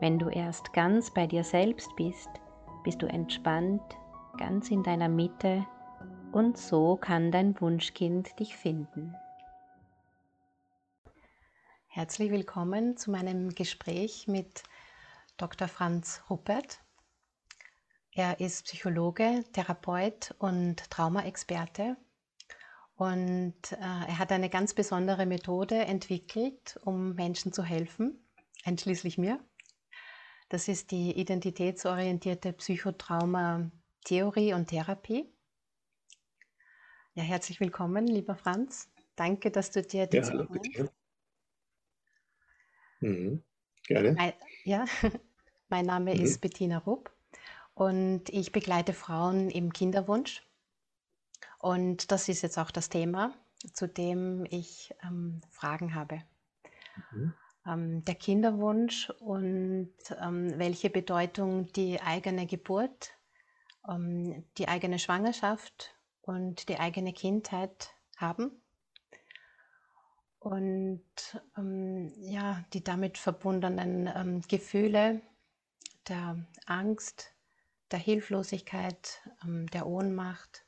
Wenn du erst ganz bei dir selbst bist, bist du entspannt, ganz in deiner Mitte und so kann dein Wunschkind dich finden. Herzlich willkommen zu meinem Gespräch mit Dr. Franz Ruppert. Er ist Psychologe, Therapeut und Traumaexperte und äh, er hat eine ganz besondere Methode entwickelt, um Menschen zu helfen, einschließlich mir. Das ist die identitätsorientierte Psychotrauma-Theorie und Therapie. Ja, herzlich willkommen, lieber Franz. Danke, dass du dir die ja, Zeit nimmst. Mhm. Gerne. Mein, ja, mein Name mhm. ist Bettina Rupp und ich begleite Frauen im Kinderwunsch. Und das ist jetzt auch das Thema, zu dem ich ähm, Fragen habe. Mhm ähm, der Kinderwunsch und ähm, welche Bedeutung die eigene Geburt, ähm, die eigene Schwangerschaft und die eigene Kindheit haben. Und ähm, ja, die damit verbundenen ähm, Gefühle der Angst, der Hilflosigkeit, ähm, der Ohnmacht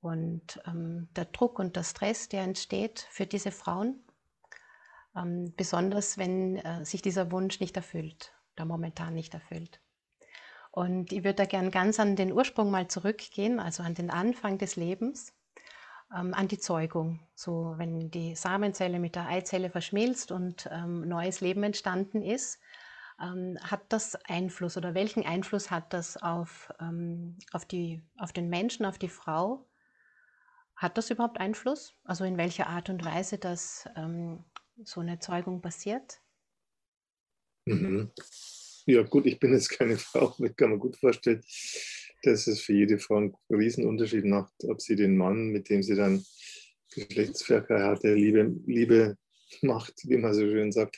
und der Druck und der Stress, der entsteht für diese Frauen ähm, besonders wenn äh, sich dieser Wunsch nicht erfüllt oder momentan nicht erfüllt. Und ich würde da gern ganz an den Ursprung mal zurückgehen, also an den Anfang des Lebens, ähm, an die Zeugung. So, wenn die Samenzelle mit der Eizelle verschmilzt und ähm, neues Leben entstanden ist, ähm, hat das Einfluss oder welchen Einfluss hat das auf, ähm, auf, die, auf den Menschen, auf die Frau? Hat das überhaupt Einfluss? Also in welcher Art und Weise das ähm, so eine Zeugung passiert? Mhm. Ja gut, ich bin jetzt keine Frau, aber ich kann mir gut vorstellen, dass es für jede Frau einen Riesenunterschied macht, ob sie den Mann, mit dem sie dann Geschlechtsverkehr hatte, Liebe, Liebe macht, wie man so schön sagt.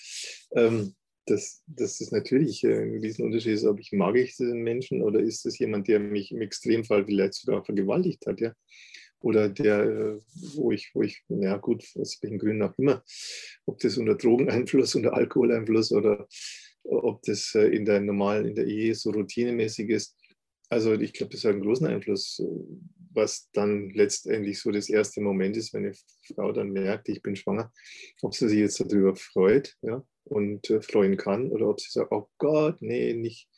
Ähm, dass, dass es natürlich ein Riesenunterschied ist, ob ich mag ich diesen Menschen oder ist es jemand, der mich im Extremfall vielleicht sogar vergewaltigt hat. Ja? Oder der, äh, wo ich, wo ich, ja gut, aus welchen Gründen auch immer, ob das unter Drogeneinfluss, unter Alkoholeinfluss oder ob das äh, in der normalen, in der Ehe so routinemäßig ist. Also ich glaube, das hat einen großen Einfluss, was dann letztendlich so das erste Moment ist, wenn eine Frau dann merkt, ich bin schwanger, ob sie sich jetzt darüber freut, ja, und äh, freuen kann oder ob sie sagt, oh Gott, nee, nicht,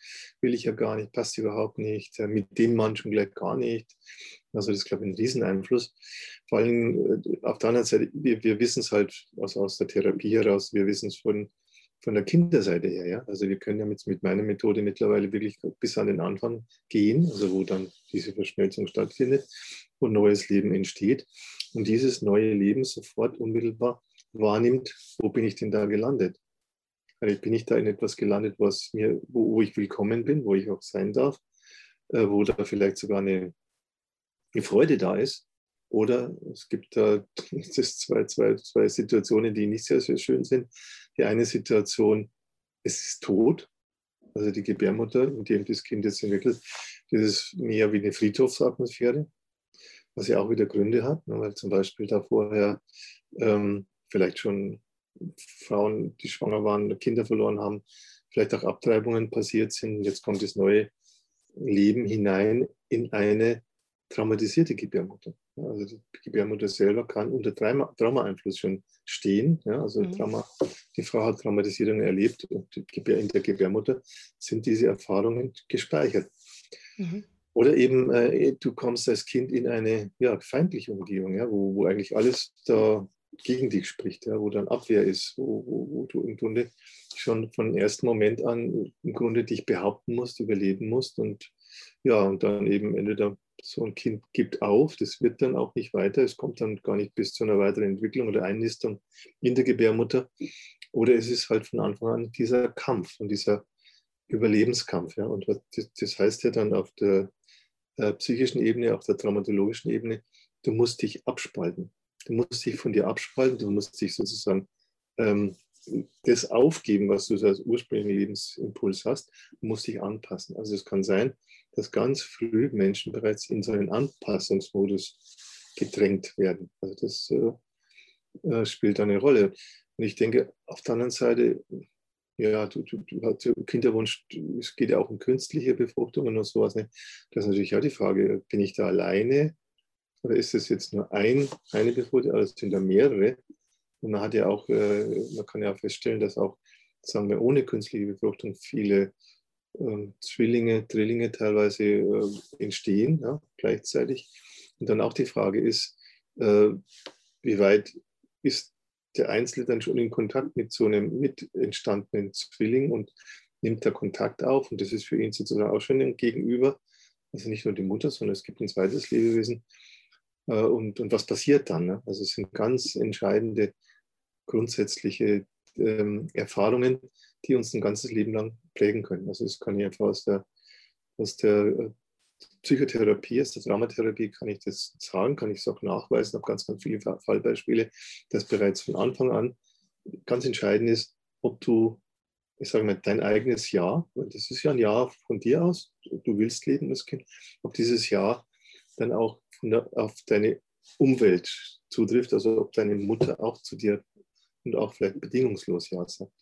will ich ja gar nicht, passt überhaupt nicht, äh, mit dem Mann schon gleich gar nicht. Also das ist, glaube ich, ein Rieseneinfluss. Vor allem äh, auf der anderen Seite, wir, wir wissen es halt aus, aus der Therapie heraus, wir wissen es von, von der Kinderseite her. Ja? Also wir können ja mit, mit meiner Methode mittlerweile wirklich bis an den Anfang gehen, also wo dann diese Verschmelzung stattfindet und neues Leben entsteht. Und dieses neue Leben sofort unmittelbar wahrnimmt, wo bin ich denn da gelandet? Bin ich da in etwas gelandet, was mir, wo, wo ich willkommen bin, wo ich auch sein darf, äh, wo da vielleicht sogar eine, eine Freude da ist. Oder es gibt da das zwei, zwei, zwei Situationen, die nicht sehr, sehr schön sind. Die eine Situation, es ist tot, also die Gebärmutter, in dem das Kind jetzt entwickelt, das ist mehr wie eine Friedhofsatmosphäre, was ja auch wieder Gründe hat, ne, weil zum Beispiel da vorher ähm, vielleicht schon Frauen, die schwanger waren, Kinder verloren haben, vielleicht auch Abtreibungen passiert sind. Jetzt kommt das neue Leben hinein in eine traumatisierte Gebärmutter. Also die Gebärmutter selber kann unter Trauma-Einfluss schon stehen. Ja, also mhm. Trauma, die Frau hat Traumatisierung erlebt und in der Gebärmutter sind diese Erfahrungen gespeichert. Mhm. Oder eben, äh, du kommst als Kind in eine ja, feindliche Umgebung, ja, wo, wo eigentlich alles da gegen dich spricht, ja, wo dann Abwehr ist, wo, wo, wo, du im Grunde schon von ersten Moment an im Grunde dich behaupten musst, überleben musst und ja, und dann eben entweder so ein Kind gibt auf, das wird dann auch nicht weiter, es kommt dann gar nicht bis zu einer weiteren Entwicklung oder Einnistung in der Gebärmutter Oder es ist halt von Anfang an dieser Kampf und dieser Überlebenskampf. Ja? Und das heißt ja dann auf der äh, psychischen Ebene, auf der traumatologischen Ebene, du musst dich abspalten. Du musst dich von dir abspalten, du musst dich sozusagen ähm, das aufgeben, was du als ursprünglichen Lebensimpuls hast, musst dich anpassen. Also es kann sein, dass ganz früh Menschen bereits in so einen Anpassungsmodus gedrängt werden. Also das äh, äh spielt eine Rolle. Und ich denke, auf der anderen Seite, ja, du, du, du hast Kinderwunsch, es geht ja auch um künstliche Befruchtungen und sowas. Ne? Das ist natürlich auch die Frage, bin ich da alleine oder ist es jetzt nur ein, eine Befruchtung, also sind da mehrere? Und man hat ja auch, äh, man kann ja feststellen, dass auch, sagen wir, ohne künstliche Befruchtung viele äh, Zwillinge, Drillinge teilweise äh, entstehen, ja, gleichzeitig. Und dann auch die Frage ist, äh, wie weit ist der Einzelne dann schon in Kontakt mit so einem mit entstandenen Zwilling und nimmt da Kontakt auf. Und das ist für ihn sozusagen auch schon ein Gegenüber. Also nicht nur die Mutter, sondern es gibt ein zweites Lebewesen. Äh, und, und was passiert dann? Ne? Also es sind ganz entscheidende grundsätzliche ähm, Erfahrungen, die uns ein ganzes Leben lang prägen können. Also das kann ich einfach aus der, aus der äh, Psychotherapie, aus der Traumatherapie kann ich das sagen, kann ich es auch nachweisen, habe ganz, ganz viele Fallbeispiele, dass bereits von Anfang an ganz entscheidend ist, ob du, ich sage mal, dein eigenes Ja, das ist ja ein Ja von dir aus, du willst leben als Kind, ob dieses Ja dann auch der, auf deine Umwelt zutrifft, also ob deine Mutter auch zu dir und auch vielleicht bedingungslos Ja sagt.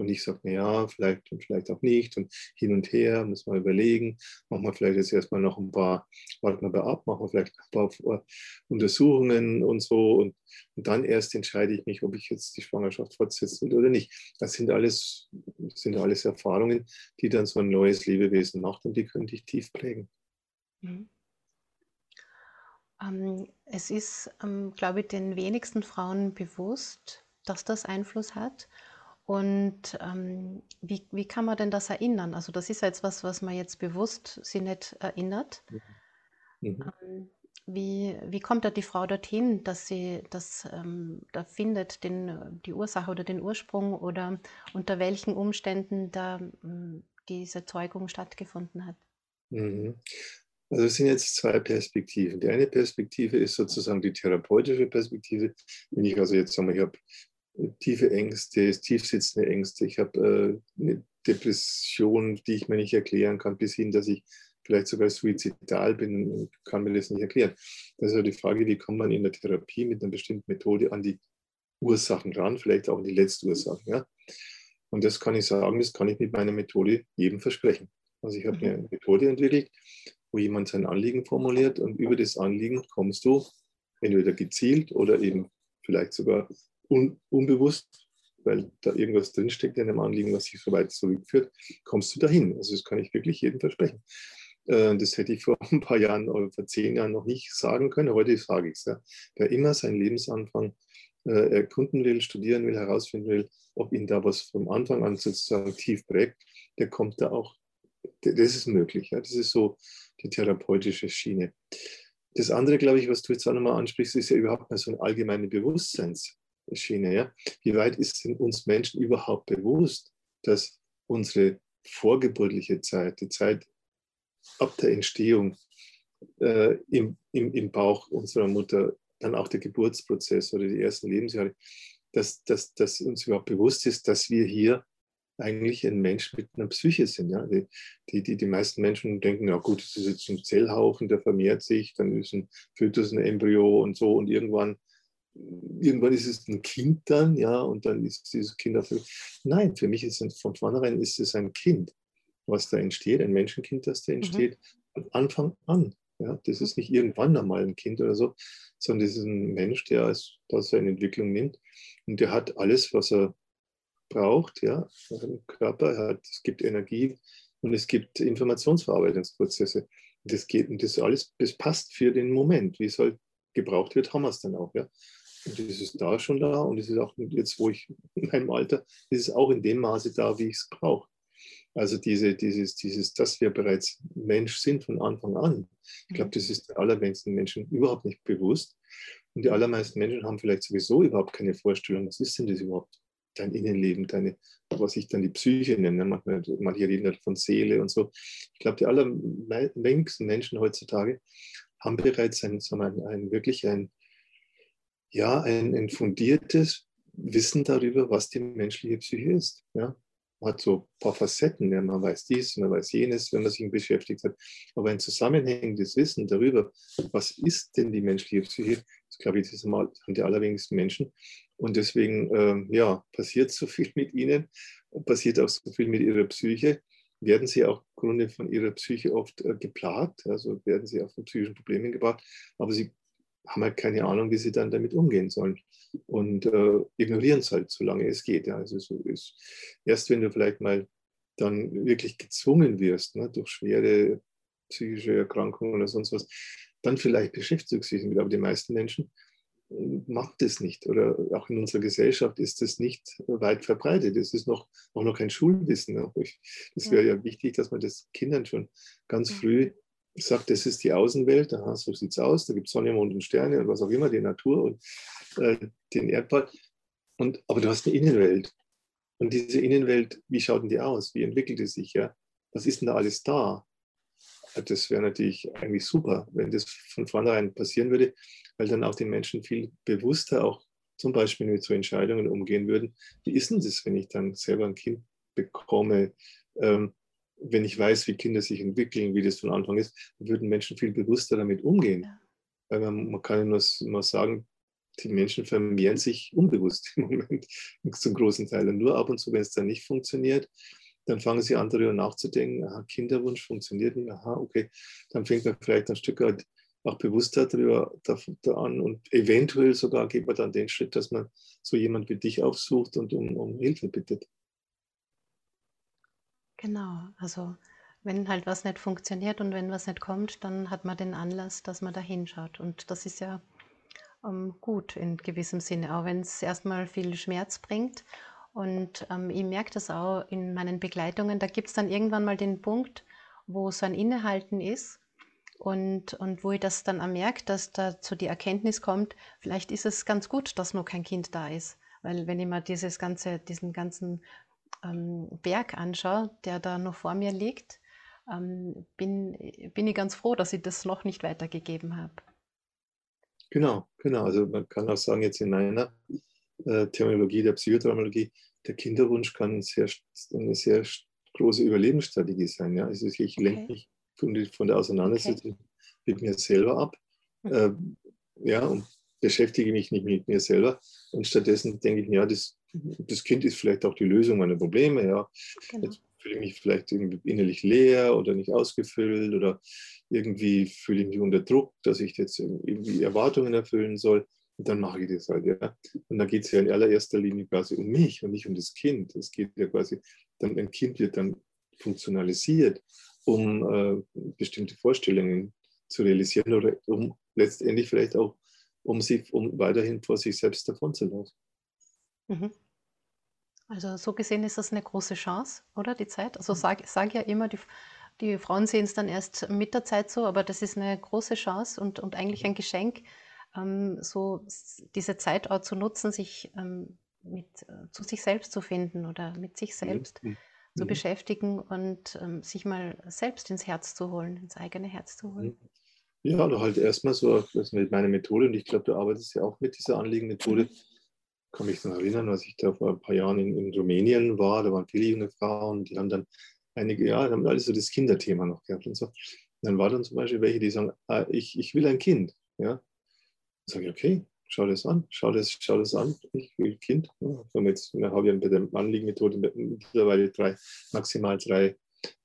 Und ich sage, ja, vielleicht und vielleicht auch nicht. Und hin und her, muss man überlegen. Machen wir vielleicht jetzt erstmal noch ein paar, warten wir ab, machen wir vielleicht ein paar Untersuchungen und so. Und, und dann erst entscheide ich mich, ob ich jetzt die Schwangerschaft fortsetzen will oder nicht. Das sind alles, sind alles Erfahrungen, die dann so ein neues Lebewesen macht und die können dich tief prägen. Mhm. Ähm, es ist, ähm, glaube ich, den wenigsten Frauen bewusst, dass das Einfluss hat. Und ähm, wie, wie kann man denn das erinnern? Also das ist ja jetzt was, was man jetzt bewusst sie nicht erinnert. Mhm. mhm. Ähm, wie, wie kommt da die Frau dorthin, dass sie das ähm, da findet, den, die Ursache oder den Ursprung oder unter welchen Umständen da ähm, diese Zeugung stattgefunden hat? Mhm. Also es sind jetzt zwei Perspektiven. Die eine Perspektive ist sozusagen die therapeutische Perspektive. Wenn ich also jetzt sage, ich habe tiefe Ängste, tiefsitzende Ängste. Ich habe äh, eine Depression, die ich mir nicht erklären kann, bis hin, dass ich vielleicht sogar suizidal bin und kann mir das nicht erklären. Das ist ja die Frage, wie kommt man in der Therapie mit einer bestimmten Methode an die Ursachen ran, vielleicht auch an die Letztursachen. Ja? Und das kann ich sagen, das kann ich mit meiner Methode jedem versprechen. Also ich habe mhm. eine Methode entwickelt, wo jemand sein Anliegen formuliert und über das Anliegen kommst du entweder gezielt oder eben vielleicht sogar un, unbewusst, weil da irgendwas drinsteckt in einem Anliegen, was sich so weit zurückführt, kommst du dahin. Also das kann ich wirklich jedem versprechen. Äh, das hätte ich vor ein paar Jahren oder vor zehn Jahren noch nicht sagen können. Heute sage ich es. Ja. Wer immer seinen Lebensanfang äh, erkunden will, studieren will, herausfinden will, ob ihn da was vom Anfang an sozusagen tief prägt, der kommt da auch. Das ist möglich. Ja. Das ist so die therapeutische Schiene. Das andere, glaube ich, was du jetzt auch nochmal ansprichst, ist ja überhaupt mal so eine allgemeine Bewusstseins. Schiene. Ja? Wie weit ist denn uns Menschen überhaupt bewusst, dass unsere vorgeburtliche Zeit, die Zeit ab der Entstehung äh, im, im, im Bauch unserer Mutter, dann auch der Geburtsprozess oder die ersten Lebensjahre, dass, dass, dass uns überhaupt bewusst ist, dass wir hier eigentlich ein Mensch mit einer Psyche sind. Ja? Die, die, die, die meisten Menschen denken, ja gut, das ist jetzt ein Zellhaufen, der vermehrt sich, dann ist ein Fötus, ein Embryo und so und irgendwann irgendwann ist es ein Kind dann, ja, und dann ist dieses Kind dafür. Nein, für mich ist es von vornherein ist es ein Kind, was da entsteht, ein Menschenkind, das da mhm. entsteht, mhm. von Anfang an. Ja, das ist nicht irgendwann einmal ein Kind oder so, sondern das ist ein Mensch, der als, da seine Entwicklung nimmt und der hat alles, was er braucht, ja, im Körper, er hat, es gibt Energie und es gibt Informationsverarbeitungsprozesse. Das geht und das alles, das passt für den Moment. Wie es halt gebraucht wird, haben wir es dann auch. Ja. Und es ist da schon da und es ist auch jetzt, wo ich in meinem Alter, ist es auch in dem Maße da, wie ich es brauche. Also diese, dieses, dieses, dass wir bereits Mensch sind von Anfang an. Ich glaube, das ist den allerwenigsten Menschen überhaupt nicht bewusst. Und die allermeisten Menschen haben vielleicht sowieso überhaupt keine Vorstellung, was ist denn das überhaupt? Dein Innenleben, deine, was ich dann die Psyche nenne. Manchmal, manche reden halt von Seele und so. Ich glaube, die allerwenigsten Menschen heutzutage haben bereits ein, ein, ein wirklich ein, ja, ein, ein fundiertes Wissen darüber, was die menschliche Psyche ist. Ja? Man hat so ein paar Facetten, ja, man weiß dies, man weiß jenes, wenn man sich beschäftigt hat. Aber ein zusammenhängendes Wissen darüber, was ist denn die menschliche Psyche, das glaube ich, das haben die allerwenigsten Menschen. Und deswegen, äh, ja, passiert so viel mit ihnen, passiert auch so viel mit ihrer Psyche, werden sie auch im Grunde von ihrer Psyche oft äh, geplagt, also werden sie auch von psychischen Problemen gebracht, aber sie haben halt keine Ahnung, wie sie dann damit umgehen sollen und äh, ignorieren es halt, solange es geht. Ja. Also so ist, erst wenn du vielleicht mal dann wirklich gezwungen wirst, ne, durch schwere psychische Erkrankungen oder sonst was, dann vielleicht beschäftigst du dich damit. Aber die meisten Menschen macht das nicht. Oder auch in unserer Gesellschaft ist das nicht weit verbreitet. Es ist noch, auch noch kein Schulwissen. Das wäre ja wichtig, dass man das Kindern schon ganz früh sagt, das ist die Außenwelt, aha, so sieht es aus, da gibt es Sonne, Mond und Sterne und was auch immer, die Natur und äh, den Erdball. Und, aber du hast eine Innenwelt. Und diese Innenwelt, wie schaut denn die aus? Wie entwickelt die sich? Ja? Was ist denn da alles da? Das wäre natürlich eigentlich super, wenn das von vornherein passieren würde, weil dann auch die Menschen viel bewusster auch zum Beispiel mit so Entscheidungen umgehen würden. Wie ist denn das, wenn ich dann selber ein Kind bekomme? Ähm, wenn ich weiß, wie Kinder sich entwickeln, wie das von Anfang ist, würden Menschen viel bewusster damit umgehen. Ja. Weil man, man, kann ja nur, nur sagen, die Menschen vermehren sich unbewusst im Moment zum großen Teil. Und nur ab und zu, wenn es dann nicht funktioniert, dann fangen sie an, darüber nachzudenken, aha, Kinderwunsch funktioniert nicht, aha, okay, dann fängt man vielleicht ein Stück weit auch bewusster darüber da, da an und eventuell sogar geht man dann den Schritt, dass man so jemand wie dich aufsucht und um, um Hilfe bittet. Genau, also wenn halt was nicht funktioniert und wenn was nicht kommt, dann hat man den Anlass, dass man da hinschaut. Und das ist ja ähm, gut in gewissem Sinne, auch wenn es erstmal viel Schmerz bringt. Und ähm, ich merke das auch in meinen Begleitungen, da gibt es dann irgendwann mal den Punkt, wo so ein Innehalten ist und, und wo ich das dann auch merke, dass da zu die Erkenntnis kommt, vielleicht ist es ganz gut, dass noch kein Kind da ist. Weil wenn ich mir dieses ganze, diesen ganzen ähm, Berg anschaue, der da noch vor mir liegt, ähm, bin, bin ich ganz froh, dass ich das noch nicht weitergegeben habe. Genau, genau. Also man kann auch sagen, jetzt in meiner äh, Terminologie der Psychodramaturgie, der Kinderwunsch kann sehr, eine sehr große Überlebensstrategie sein. Ja? Also ich okay. lenke mich von, von, der Auseinandersetzung okay. mit mir selber ab. Äh, ja, und beschäftige mich nicht mit mir selber. Und stattdessen denke ich, ja, das das Kind ist vielleicht auch die Lösung meiner Probleme. Ja. Genau. Jetzt fühle ich mich vielleicht innerlich leer oder nicht ausgefüllt oder irgendwie fühle ich mich unter Druck, dass ich jetzt irgendwie Erwartungen erfüllen soll. Und dann mache ich das halt, ja. Und dann geht es ja in allererster Linie quasi um mich und nicht um das Kind. Es geht ja quasi, dann ein Kind wird dann funktionalisiert, um äh, bestimmte Vorstellungen zu realisieren oder um letztendlich vielleicht auch, um sich, um weiterhin vor sich selbst davon zu laufen. Mhm. Also so gesehen ist das eine große Chance, oder die Zeit? Also sage sag ja immer, die, die Frauen sehen es dann erst mit der Zeit so, aber das ist eine große Chance und, und eigentlich ein Geschenk, ähm, so diese Zeit auch zu nutzen, sich ähm, mit, äh, zu sich selbst zu finden oder mit sich selbst mhm. zu mhm. beschäftigen und ähm, sich mal selbst ins Herz zu holen, ins eigene Herz zu holen. Mhm. Ja, oder halt erstmal so das mit meiner Methode und ich glaube, du arbeitest ja auch mit dieser Anliegenmethode. Mhm kann mich noch erinnern, als ich da vor ein paar Jahren in, in Rumänien war, da waren viele junge Frauen, die haben dann einige, ja, haben alles so das Kinderthema noch gehabt und so. Und dann war dann zum Beispiel welche, die sagen, ah, ich, ich will ein Kind. Ja. Sage ich, okay, schau das an, schau das, schau das an, ich will ein Kind. Ja, jetzt, haben ja bei der Anliegenmethode mittlerweile drei, maximal drei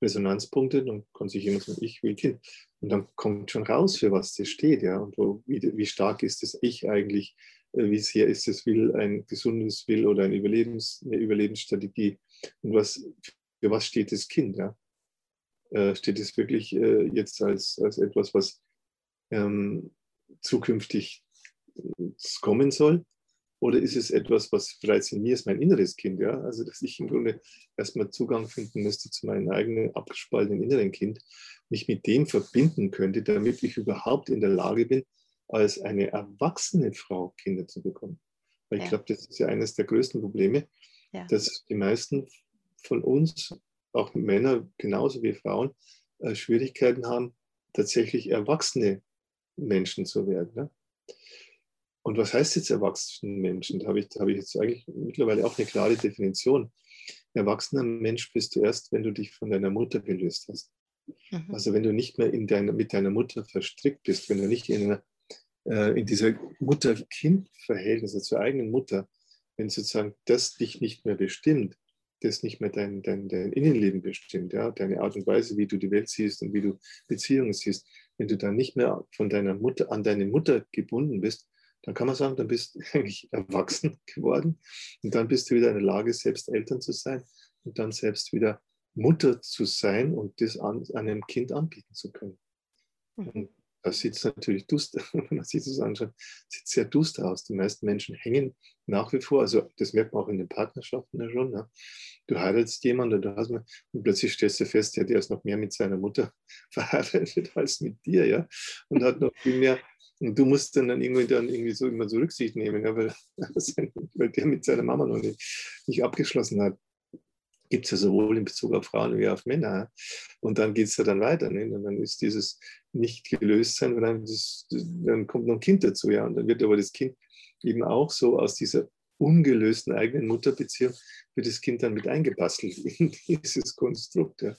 Resonanzpunkte, dann kann sich jemand sagen, ich will Kind. Und dann kommt schon raus, für was das steht, ja, und wo, wie, wie stark ist das Ich eigentlich, äh, wie sehr ist es Will, ein gesundes Will oder eine, Überlebens, eine Überlebensstrategie und was, für was steht das Kind, ja. Äh, steht es wirklich äh, jetzt als, als etwas, was ähm, zukünftig kommen soll? Oder ist es etwas, was bereits in mir ist, mein inneres Kind? Ja? Also, dass ich im Grunde erstmal Zugang finden müsste zu meinem eigenen abgespaltenen inneren Kind, mich mit dem verbinden könnte, damit ich überhaupt in der Lage bin, als eine erwachsene Frau Kinder zu bekommen. Weil ich ja. glaube, das ist ja eines der größten Probleme, ja. dass die meisten von uns, auch Männer genauso wie Frauen, äh, Schwierigkeiten haben, tatsächlich erwachsene Menschen zu werden. Ne? Und was heißt jetzt erwachsene Menschen? Da habe ich, da habe ich jetzt eigentlich mittlerweile auch eine klare Definition. Erwachsener Mensch bist du erst, wenn du dich von deiner Mutter gelöst hast. Mhm. Also wenn du nicht mehr in deiner, mit deiner Mutter verstrickt bist, wenn du nicht in, einer, äh, in dieser Mutter-Kind-Verhältnis also zur eigenen Mutter, wenn sozusagen das dich nicht mehr bestimmt, das nicht mehr dein, dein, dein Innenleben bestimmt, ja, deine Art und Weise, wie du die Welt siehst und wie du Beziehungen siehst, wenn du dann nicht mehr von deiner Mutter an deine Mutter gebunden bist, dann kann man sagen, dann bist du eigentlich erwachsen geworden und dann bist du wieder in der Lage, selbst Eltern zu sein und dann selbst wieder Mutter zu sein und das an, einem Kind anbieten zu können. Mhm. Und das sieht natürlich duster, wenn man sich das anschaut, sieht sehr duster aus. Die meisten Menschen hängen nach wie vor, also das merkt man auch in den Partnerschaften ja schon. Ja. Du heiratest jemanden und, hast, und plötzlich stellst du fest, ja, der ist noch mehr mit seiner Mutter verheiratet als mit dir, ja, und hat noch viel mehr. Und du musst dann, dann irgendwie dann irgendwie so immer so Rücksicht nehmen, ja, weil, weil der mit seiner Mama noch nicht, nicht abgeschlossen hat gibt es ja sowohl in Bezug auf Frauen wie auf Männer. Und dann geht es ja dann weiter. Ne? Und dann ist dieses nicht gelöst sein, dann, dann kommt noch ein Kind dazu. Ja? Und dann wird aber das Kind eben auch so aus dieser ungelösten eigenen Mutterbeziehung, wird das Kind dann mit eingebastelt in dieses Konstrukt. Ja?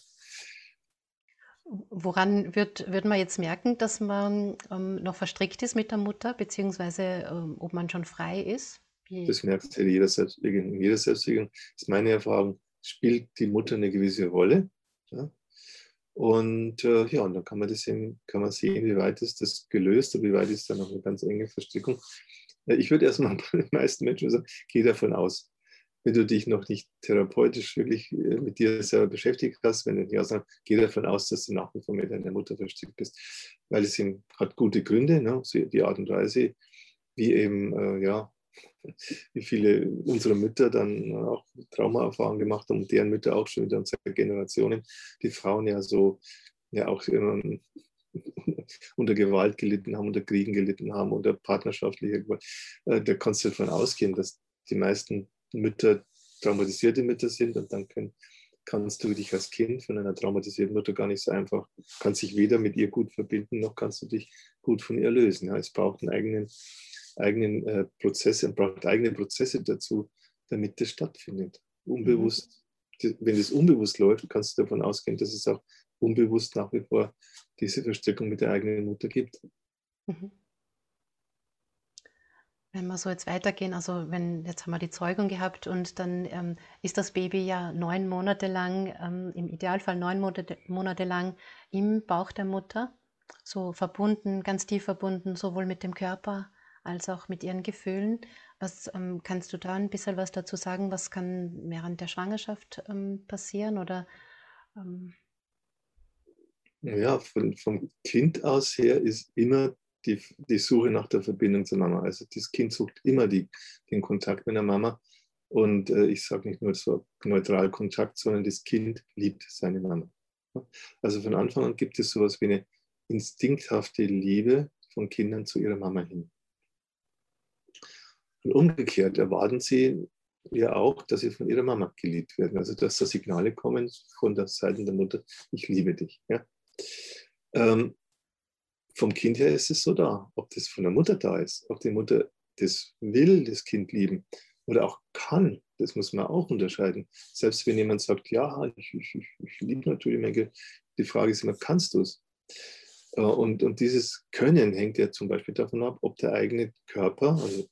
Woran wird, wird man jetzt merken, dass man ähm, noch verstrickt ist mit der Mutter, beziehungsweise ähm, ob man schon frei ist? Wie? Das merkt jeder Selbstbewegung. Jeder Selbstbewegung ist meine Erfahrung, spielt die Mutter eine gewisse Rolle. Ja? Und äh, ja, und dann kann man, das sehen, kann man sehen, wie weit ist das gelöst und wie weit ist da noch eine ganz enge Verstrickung. Ich würde erstmal bei den meisten Menschen sagen, geh davon aus, wenn du dich noch nicht therapeutisch wirklich äh, mit dir selber beschäftigt hast, wenn du nicht aussagen, geh davon aus, dass du nach wie vor mit deiner Mutter verstrickt bist. Weil es eben, hat gute Gründe, ne? die Art und Weise, wie eben äh, ja, wie viele unserer Mütter dann auch Traumaerfahrungen gemacht haben und deren Mütter auch schon wieder unsere Generationen, die Frauen ja so ja auch unter Gewalt gelitten haben, unter Kriegen gelitten haben, unter partnerschaftlicher Gewalt. Äh, da kannst du davon ausgehen, dass die meisten Mütter traumatisierte Mütter sind und dann können, kannst du dich als Kind von einer traumatisierten Mutter gar nicht so einfach, kannst dich weder mit ihr gut verbinden, noch kannst du dich gut von ihr lösen. Ja, es braucht einen eigenen eigenen äh, Prozesse, braucht eigene Prozesse dazu, damit das stattfindet. Unbewusst, mhm. wenn es unbewusst läuft, kannst du davon ausgehen, dass es auch unbewusst nach wie vor diese Verstrickung mit der eigenen Mutter gibt. Mhm. Wenn wir so jetzt weitergehen, also wenn jetzt haben wir die Zeugung gehabt und dann ähm, ist das Baby ja neun Monate lang, ähm, im Idealfall neun Monate, Monate lang im Bauch der Mutter, so verbunden, ganz tief verbunden, sowohl mit dem Körper als auch mit ihren Gefühlen. Was ähm, kannst du da ein bisschen was dazu sagen? Was kann während der Schwangerschaft ähm, passieren? Oder ähm ja, von, vom Kind aus her ist immer die, die Suche nach der Verbindung zur Mama. Also das Kind sucht immer die, den Kontakt mit der Mama. Und äh, ich sage nicht nur so neutral Kontakt, sondern das Kind liebt seine Mama. Also von Anfang an gibt es sowas wie eine instinkthafte Liebe von Kindern zu ihrer Mama hin. Und umgekehrt erwarten sie ja auch, dass sie von ihrer Mama geliebt werden. Also dass da Signale kommen von der Seite der Mutter, ich liebe dich. Ja? Ähm, vom Kind her ist es so da. Ob das von der Mutter da ist, ob die Mutter das will, das Kind lieben oder auch kann, das muss man auch unterscheiden. Selbst wenn jemand sagt, ja, ich, ich, ich, liebe Kind, die Frage ist immer, kannst du es? Äh, und, und dieses Können hängt ja zum Beispiel davon ab, ob der eigene Körper, also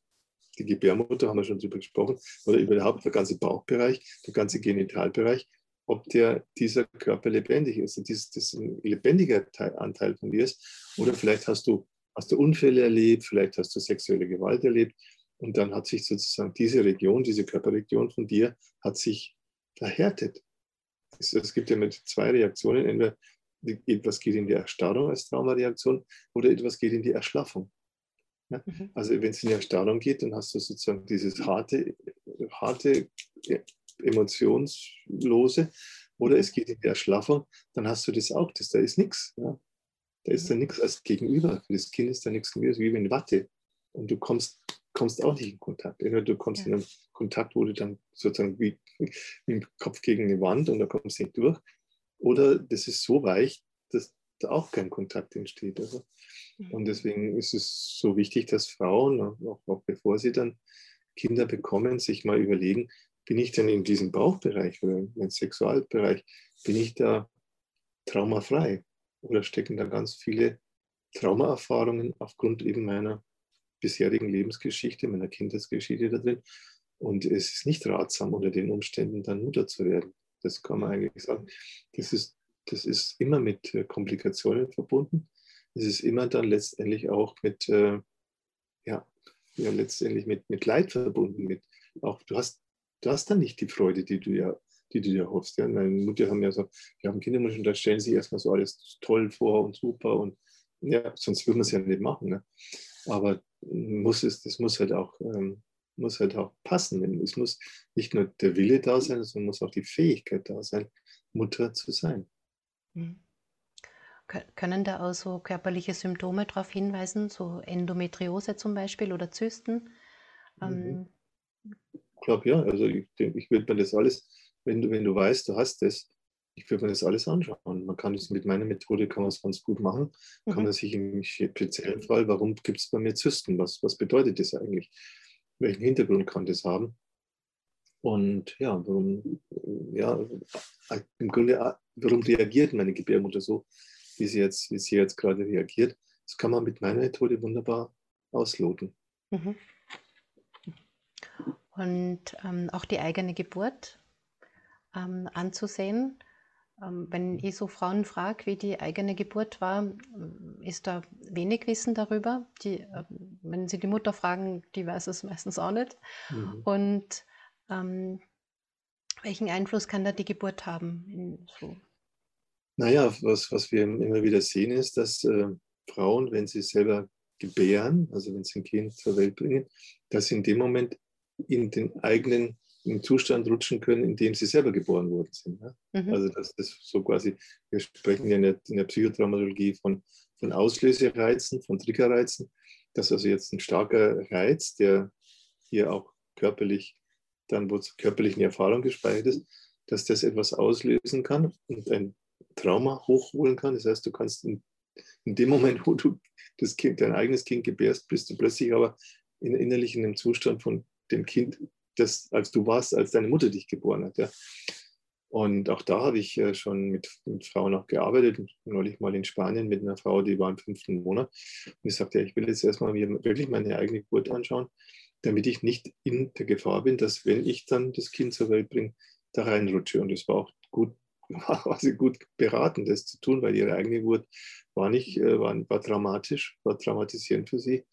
die Gebärmutter, haben wir schon drüber gesprochen, oder überhaupt der ganze Bauchbereich, der ganze Genitalbereich, ob der, dieser Körper lebendig ist und dieses, das ein lebendiger Teil, Anteil von dir ist. Oder vielleicht hast du, hast du Unfälle erlebt, vielleicht hast du sexuelle Gewalt erlebt und dann hat sich sozusagen diese Region, diese Körperregion von dir, hat sich verhärtet. Es, es gibt ja mit zwei Reaktionen, entweder etwas geht in die Erstarrung als Traumareaktion oder etwas geht in die Erschlaffung. Ja? Mhm. Also wenn es in die Erstarrung geht, dann hast du sozusagen dieses harte, harte, emotionslose oder es geht in die Erschlaffung, dann hast du das auch, das, da ist nichts. Ja? Da ist da nichts als Gegenüber. Für das Kind ist da nichts mehr, wie wenn Watte. Und du kommst kommst auch nicht in Kontakt. Du kommst ja. in einen Kontakt, wo du dann sozusagen wie, wie im Kopf gegen eine Wand und da kommst du nicht durch. Oder das ist so weich, dass da auch kein Kontakt entsteht. Also. Und mhm. deswegen ist es so wichtig, dass Frauen, auch, auch bevor sie dann Kinder bekommen, sich mal überlegen, bin ich denn in diesem Bauchbereich oder im Sexualbereich, bin ich da traumafrei? Oder stecken da ganz viele Traumaerfahrungen aufgrund eben meiner bisherigen Lebensgeschichte, meiner Kindheitsgeschichte da drin? Und es ist nicht ratsam, unter den Umständen dann Mutter zu werden. Das kann man eigentlich sagen. Das ist, das ist immer mit äh, Komplikationen verbunden. Es ist immer dann letztendlich auch mit, äh, ja, ja, letztendlich mit, mit Leid verbunden. Mit auch, du hast du hast dann nicht die Freude, die du ja, die du dir hoffst. Ja? Meine Mutter haben ja so, wir haben Kinderwunsch und da stellen sie erstmal so alles toll vor und super und ja, sonst würde man es ja nicht machen. Ne? Aber muss es, das muss halt auch, ähm, muss halt auch passen. Es muss nicht nur der Wille da sein, sondern muss auch die Fähigkeit da sein, Mutter zu sein. Mhm. Können da auch so körperliche Symptome darauf hinweisen, so Endometriose zum Beispiel oder Zysten? Mhm. Glaube ja. Also ich, ich würde mir das alles, wenn du, wenn du weißt, du hast das, ich würde mir das alles anschauen. Man kann das mit meiner Methode kann man es ganz gut machen. Mhm. Kann man sich im speziellen Fall, warum gibt es bei mir Zysten? Was, was bedeutet das eigentlich? Welchen Hintergrund kann das haben? Und ja, warum, ja, im Grunde, warum reagiert meine Gebärmutter so, wie sie jetzt, wie sie jetzt gerade reagiert? Das kann man mit meiner Methode wunderbar ausloten. Mhm und ähm, auch die eigene Geburt ähm, anzusehen. Ähm, wenn ich so Frauen frage, wie die eigene Geburt war, ist da wenig Wissen darüber. Die, ähm, wenn sie die Mutter fragen, die weiß es meistens auch nicht. Mhm. Und ähm, welchen Einfluss kann da die Geburt haben? So? Naja, was, was wir immer wieder sehen, ist, dass äh, Frauen, wenn sie selber gebären, also wenn sie ein Kind zur Welt bringen, dass sie in dem Moment in den eigenen Zustand rutschen können, in dem sie selber geboren worden sind. Ja? Mhm. Also das ist so quasi, wir sprechen ja in der, in der Psychotraumatologie von, von Auslösereizen, von Triggerreizen. Das ist also jetzt ein starker Reiz, der hier auch körperlich, dann wo zur körperlichen Erfahrung gespeichert ist, dass das etwas auslösen kann und ein Trauma hochholen kann. Das heißt, du kannst in, in dem Moment, wo du das Kind, dein eigenes Kind gebärst, bist du plötzlich aber in, innerlich in einem Zustand von dem Kind, das, als du warst, als deine Mutter dich geboren hat. Ja. Und auch da habe ich äh, schon mit, mit Frauen auch gearbeitet. Neulich mal in Spanien mit einer Frau, die war im fünften Monat. Und ich sagte, ja, ich will jetzt erstmal mir wirklich meine eigene Geburt anschauen, damit ich nicht in der Gefahr bin, dass wenn ich dann das Kind zur Welt bringe, da reinrutsche. Und es war auch gut, war sie gut beraten, das zu tun, weil ihre eigene Geburt war nicht, äh, war, war dramatisch, war traumatisierend für sie.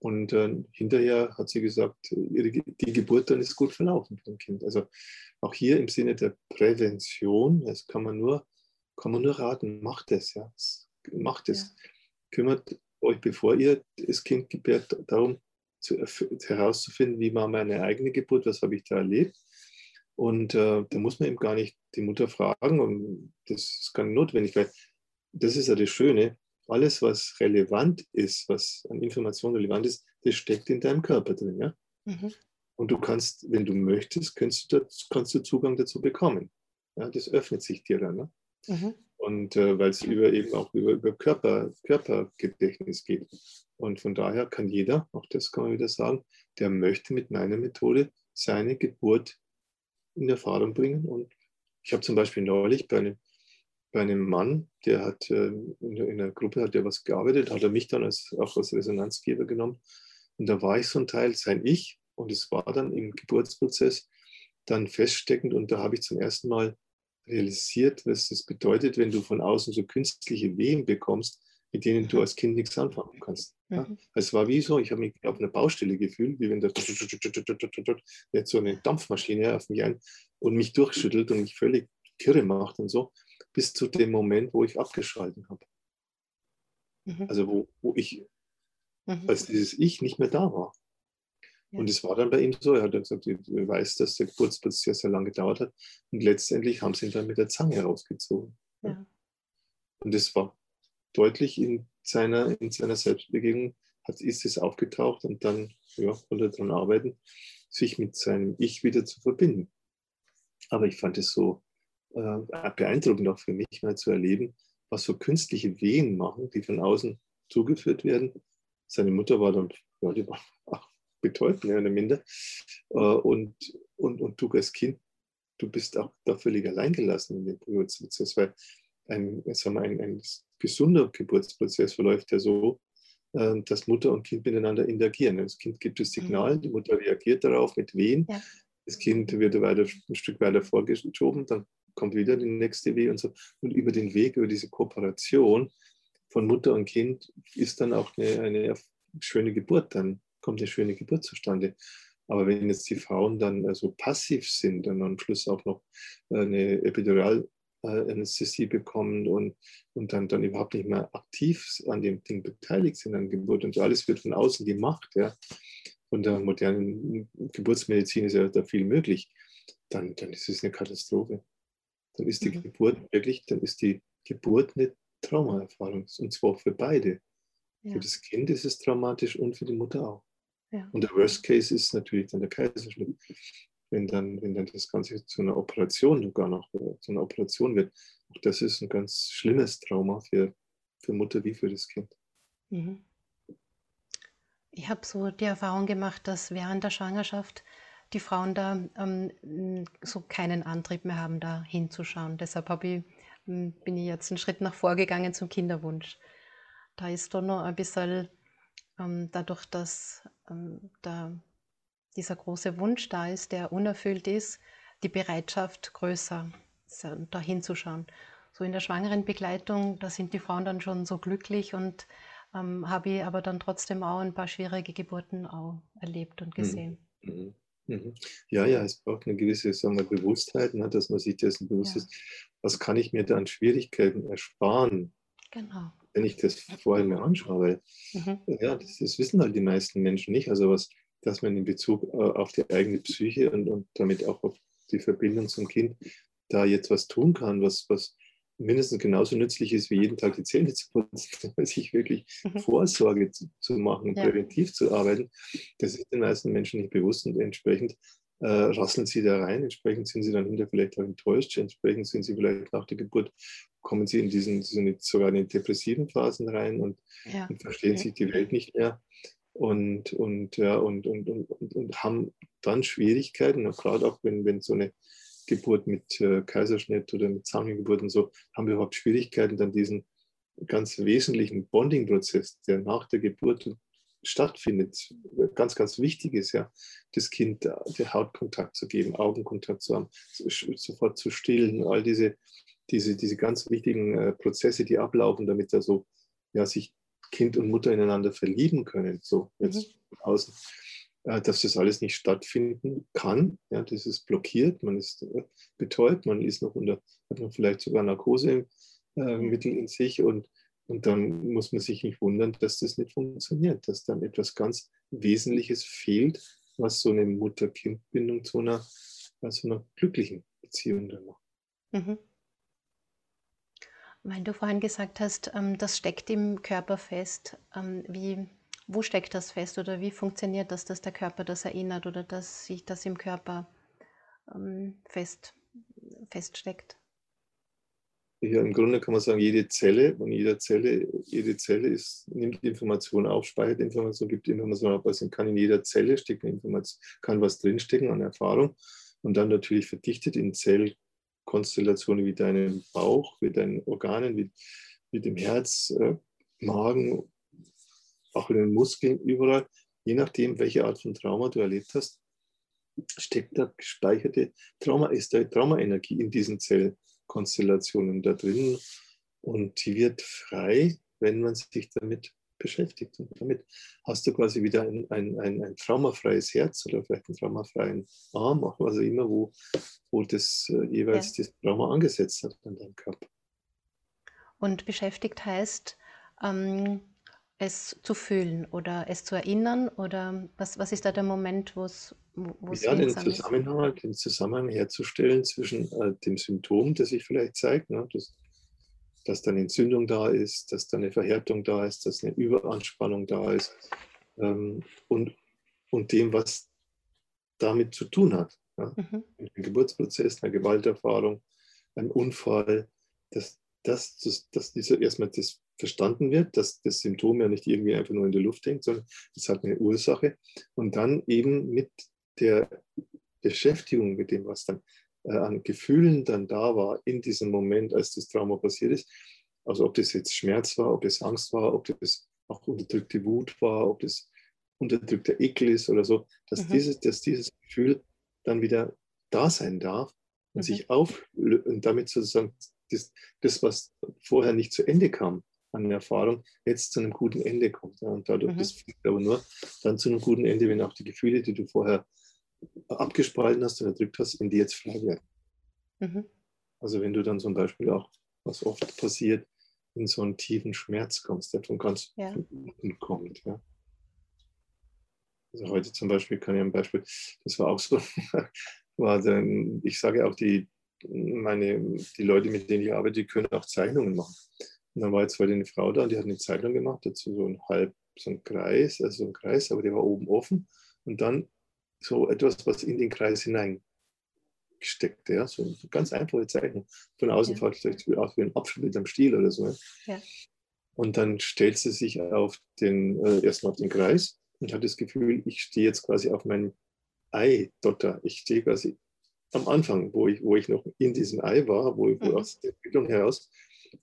Und äh, hinterher hat sie gesagt, ihre, die Geburt dann ist gut verlaufen für dem Kind. Also auch hier im Sinne der Prävention, das kann man nur, kann man nur raten, macht es, ja. Macht es. Ja. Kümmert euch, bevor ihr das Kind gebärt, darum zu, herauszufinden, wie war meine eigene Geburt, was habe ich da erlebt. Und äh, da muss man eben gar nicht die Mutter fragen und das ist gar nicht notwendig, weil das ist ja das Schöne alles, was relevant ist, was an Informationen relevant ist, das steckt in deinem Körper drin. Ja? Mhm. Und du kannst, wenn du möchtest, kannst du, kannst du Zugang dazu bekommen. Ja? Das öffnet sich dir dann. Ne? Mhm. Und äh, weil es über eben auch über, über Körper, Körpergedächtnis geht. Und von daher kann jeder, auch das kann man wieder sagen, der möchte mit meiner Methode seine Geburt in Erfahrung bringen. Und ich habe zum Beispiel neulich bei einem bei einem Mann, der hat äh, in, einer Gruppe hat er was gearbeitet, hat er mich dann als, auch als Resonanzgeber genommen. Und da war ich so ein Teil, sein Ich. Und es war dann im Geburtsprozess dann feststeckend. Und da habe ich zum ersten Mal realisiert, was das bedeutet, wenn du von außen so künstliche Wehen bekommst, mit denen du als Kind nichts anfangen kannst. Ja? Mhm. Es war wie so, ich habe mich auf einer Baustelle gefühlt, wie wenn da jetzt so eine Dampfmaschine auf mich ein und mich durchschüttelt und mich völlig kirre macht und so bis zu dem Moment, wo ich abgeschalten habe. Mhm. Also wo, wo ich, mhm. als dieses Ich nicht mehr da war. Ja. Und es war dann bei ihm so, er hat gesagt, ich weiß, dass der Geburtsprozess sehr, sehr lange gedauert hat. Und letztendlich haben sie ihn dann mit der Zange rausgezogen. Ja. Und es war deutlich in seiner, in seiner Selbstbegegnung, hat, ist es aufgetaucht und dann ja, konnte er daran arbeiten, sich mit seinem Ich wieder zu verbinden. Aber ich fand es so äh, beeindruckend auch für mich mal zu erleben, was so künstliche Wehen machen, die von außen zugeführt werden. Seine Mutter war dann, ja, die war auch betäubt, mehr oder minder. Äh, und, und, und du als Kind, du bist auch da völlig alleingelassen in dem Geburtsprozess, weil ein, sagen wir, ein, ein gesunder Geburtsprozess verläuft ja so, äh, dass Mutter und Kind miteinander interagieren. Das Kind gibt das Signal, mhm. die Mutter reagiert darauf mit Wehen. Ja. Das Kind wird weiter, ein Stück weiter vorgeschoben, dann kommt wieder die nächste Weh und so. Und über den Weg, über diese Kooperation von Mutter und Kind ist dann auch eine, eine schöne Geburt, dann kommt eine schöne Geburt zustande. Aber wenn jetzt die Frauen dann also passiv sind und am Schluss auch noch eine Epiduralanästhesie bekommen und, und dann, dann überhaupt nicht mehr aktiv an dem Ding beteiligt sind an Geburt und so alles wird von außen gemacht, ja. Von der modernen Geburtsmedizin ist ja da viel möglich, dann, dann ist es eine Katastrophe dann ist die mhm. Geburt wirklich, dann ist die Geburt eine Traumaerfahrung und zwar für beide. Ja. Für das Kind ist es traumatisch und für die Mutter auch. Ja. Und der Worst Case ist natürlich dann der Kaiserschnitt. Wenn dann, wenn dann das Ganze zu einer Operation sogar noch zu einer Operation wird. Auch das ist ein ganz schlimmes Trauma für, für Mutter wie für das Kind. Mhm. Ich habe so die Erfahrung gemacht, dass während der Schwangerschaft die Frauen da ähm, so keinen Antrieb mehr haben, da hinzuschauen. Deshalb ich, bin ich jetzt einen Schritt nach vorgegangen zum Kinderwunsch. Da ist doch noch ein bisschen ähm, dadurch, dass ähm, da dieser große Wunsch da ist, der unerfüllt ist, die Bereitschaft größer, da hinzuschauen. So in der schwangeren Begleitung, da sind die Frauen dann schon so glücklich und ähm, habe ich aber dann trotzdem auch ein paar schwierige Geburten auch erlebt und mhm. gesehen. Mhm. Mhm. Ja, ja, es braucht eine gewisse sagen wir, Bewusstheit, ne, dass man sich dessen bewusst ja. ist, was kann ich mir da an Schwierigkeiten ersparen, genau. wenn ich das vorher mir anschaue. Mhm. Ja, das, das, wissen halt die meisten Menschen nicht. Also was, dass man in Bezug äh, auf die eigene Psyche und, und damit auch auf die Verbindung zum Kind da jetzt was tun kann, was, was mindestens genauso nützlich ist, wie jeden Tag die Zähne zu putzen, sich wirklich mhm. Vorsorge zu, zu machen, ja. präventiv zu arbeiten, das ist den meisten Menschen nicht bewusst und entsprechend äh, rasseln sie da rein, entsprechend sind sie dann hinterher vielleicht auch enttäuscht, entsprechend sind sie vielleicht nach der Geburt, kommen sie in diesen, diesen sogar in den depressiven Phasen rein und, ja. und verstehen okay. sich die Welt nicht mehr und, und, ja, und, und, und, und, haben dann Schwierigkeiten, gerade auch wenn, wenn so eine Geburt mit äh, Kaiserschnitt oder mit Zangengeburt und so, haben wir überhaupt Schwierigkeiten, dann diesen ganz wesentlichen Bonding-Prozess, der nach der Geburt stattfindet, ganz, ganz wichtig ist, ja, das Kind der Hautkontakt zu geben, Augenkontakt zu haben, sofort zu stillen, all diese, diese, diese ganz wichtigen äh, Prozesse, die ablaufen, damit da so, ja, sich Kind und Mutter ineinander verlieben können, so jetzt mhm. außen. Äh, dass das alles nicht stattfinden kann. Ja, das ist blockiert, man ist äh, betäubt, man ist noch unter, hat noch vielleicht sogar Narkosemittel in sich und, und dann muss man sich nicht wundern, dass das nicht funktioniert, dass dann etwas ganz Wesentliches fehlt, was so eine Mutter-Kind-Bindung zu einer, also einer glücklichen Beziehung dann macht. Mhm. Weil du vorhin gesagt hast, ähm, das steckt im Körper fest. Ähm, wie, wo steckt das fest oder wie funktioniert das, dass der Körper das erinnert oder dass sich das im Körper ähm, fest, feststeckt? Ja, im Grunde kann man sagen, jede Zelle und jede Zelle, jede Zelle ist, nimmt Informationen auf, speichert Informationen, gibt Informationen auf. Also kann in jeder Zelle stecken Information, kann was drinstecken an Erfahrung und dann natürlich verdichtet in Zellkonstellationen wie deinem Bauch, wie deinen Organen, wie, wie dem Herz, äh, Magen auch in den Muskeln, überall, je nachdem, welche Art von Trauma du erlebt hast, steckt da gespeicherte Trauma, ist da Traumaenergie in diesen Zellkonstellationen da drin und die wird frei, wenn man sich damit beschäftigt. Und damit hast du quasi wieder ein, ein, ein, ein traumafreies Herz oder vielleicht einen traumafreien Arm, auch was auch immer, wo, wo das äh, jeweils ja. das Trauma angesetzt hat an deinem Körper. Und beschäftigt heißt, ähm, es zu fühlen oder es zu erinnern? Oder was, was ist da der Moment, wo es Ja, den Zusammenhang, den Zusammenhang herzustellen zwischen äh, dem Symptom, das sich vielleicht zeigt. Ne? Das, dass dann Entzündung da ist, dass da eine Verhärtung da ist, dass eine Überanspannung da ist ähm, und, und dem, was damit zu tun hat. Ja? Mhm. Ein Geburtsprozess, eine Gewalterfahrung, ein Unfall, dass, dass, dass, dass dieser erstmal das verstanden wird, dass das Symptom ja nicht irgendwie einfach nur in der Luft hängt, sondern es hat eine Ursache. Und dann eben mit der Beschäftigung mit dem, was dann äh, an Gefühlen dann da war in diesem Moment, als das Trauma passiert ist, also ob das jetzt Schmerz war, ob das Angst war, ob das auch unterdrückte Wut war, ob das unterdrückter Ekel ist oder so, dass, mhm. dieses, dass dieses Gefühl dann wieder da sein darf und mhm. sich auf und damit sozusagen das, das, was vorher nicht zu Ende kam an der Erfahrung, jetzt zu einem guten Ende kommt. Ja. Und dadurch, mhm. das führt aber nur dann zu einem guten Ende, wenn auch die Gefühle, die du vorher abgespalten hast und erdrückt hast, in die jetzt frei werden. Mhm. Also wenn du dann zum Beispiel auch, was oft passiert, in so einen tiefen Schmerz kommst, der von ganz ja. unten kommt. Ja. Also heute zum Beispiel kann ich ein Beispiel, das war auch so, war dann, ich sage auch, die, meine, die Leute, mit denen ich arbeite, die können auch Zeichnungen machen. Und dann war jetzt heute eine Frau da, die hat eine Zeichnung gemacht, dazu so ein halb, so ein Kreis, also so ein Kreis, aber der war oben offen. Und dann so etwas, was in den Kreis hineingesteckt, ja, so eine ganz einfache Zeichnung. Von außen ja. vielleicht auch wie ein Apfelbild am Stiel oder so. Ja. Und dann stellt sie sich auf den, äh, erstmal auf den Kreis und hat das Gefühl, ich stehe jetzt quasi auf meinem Ei-Dotter. Ich stehe quasi am Anfang, wo ich, wo ich noch in diesem Ei war, wo, wo mhm. aus der Entwicklung heraus,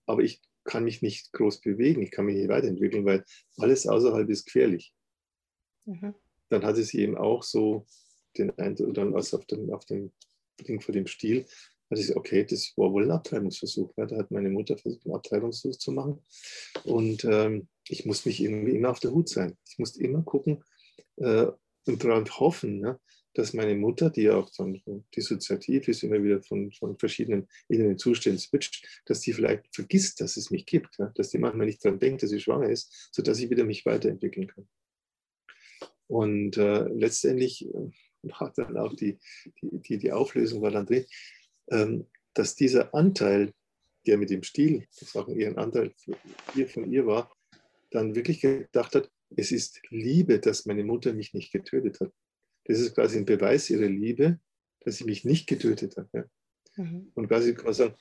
aber ich kann mich nicht groß bewegen, ich kann mich nicht weiterentwickeln, weil alles außerhalb ist gefährlich. Mhm. Dann hatte sie eben auch so den Eindruck, dann also auf dem, auf dem Ding vor dem Stiel, hatte ich okay, das war wohl ein Abtreibungsversuch. Ja. Da hat meine Mutter versucht, einen Abtreibungsversuch zu machen. Und ähm, ich musste mich irgendwie immer auf der Hut sein. Ich musste immer gucken äh, und darauf hoffen, ne, dass meine Mutter, die ja auch dann dissoziativ ist, immer wieder von, von verschiedenen inneren Zuständen switcht, dass die vielleicht vergisst, dass es mich gibt, ja, dass die manchmal nicht daran denkt, dass sie schwanger ist, sodass ich wieder mich weiterentwickeln kann. Und äh, letztendlich äh, war dann auch die, die, die, die Auflösung war dann drin, ähm, dass dieser Anteil, der mit dem Stil, das auch ihren Anteil hier von ihr war, dann wirklich gedacht hat, es ist Liebe, dass meine Mutter mich nicht getötet hat. Das ist quasi ein Beweis ihrer Liebe, dass sie mich nicht getötet hat. Ja. Mhm. Und quasi kann man sagen,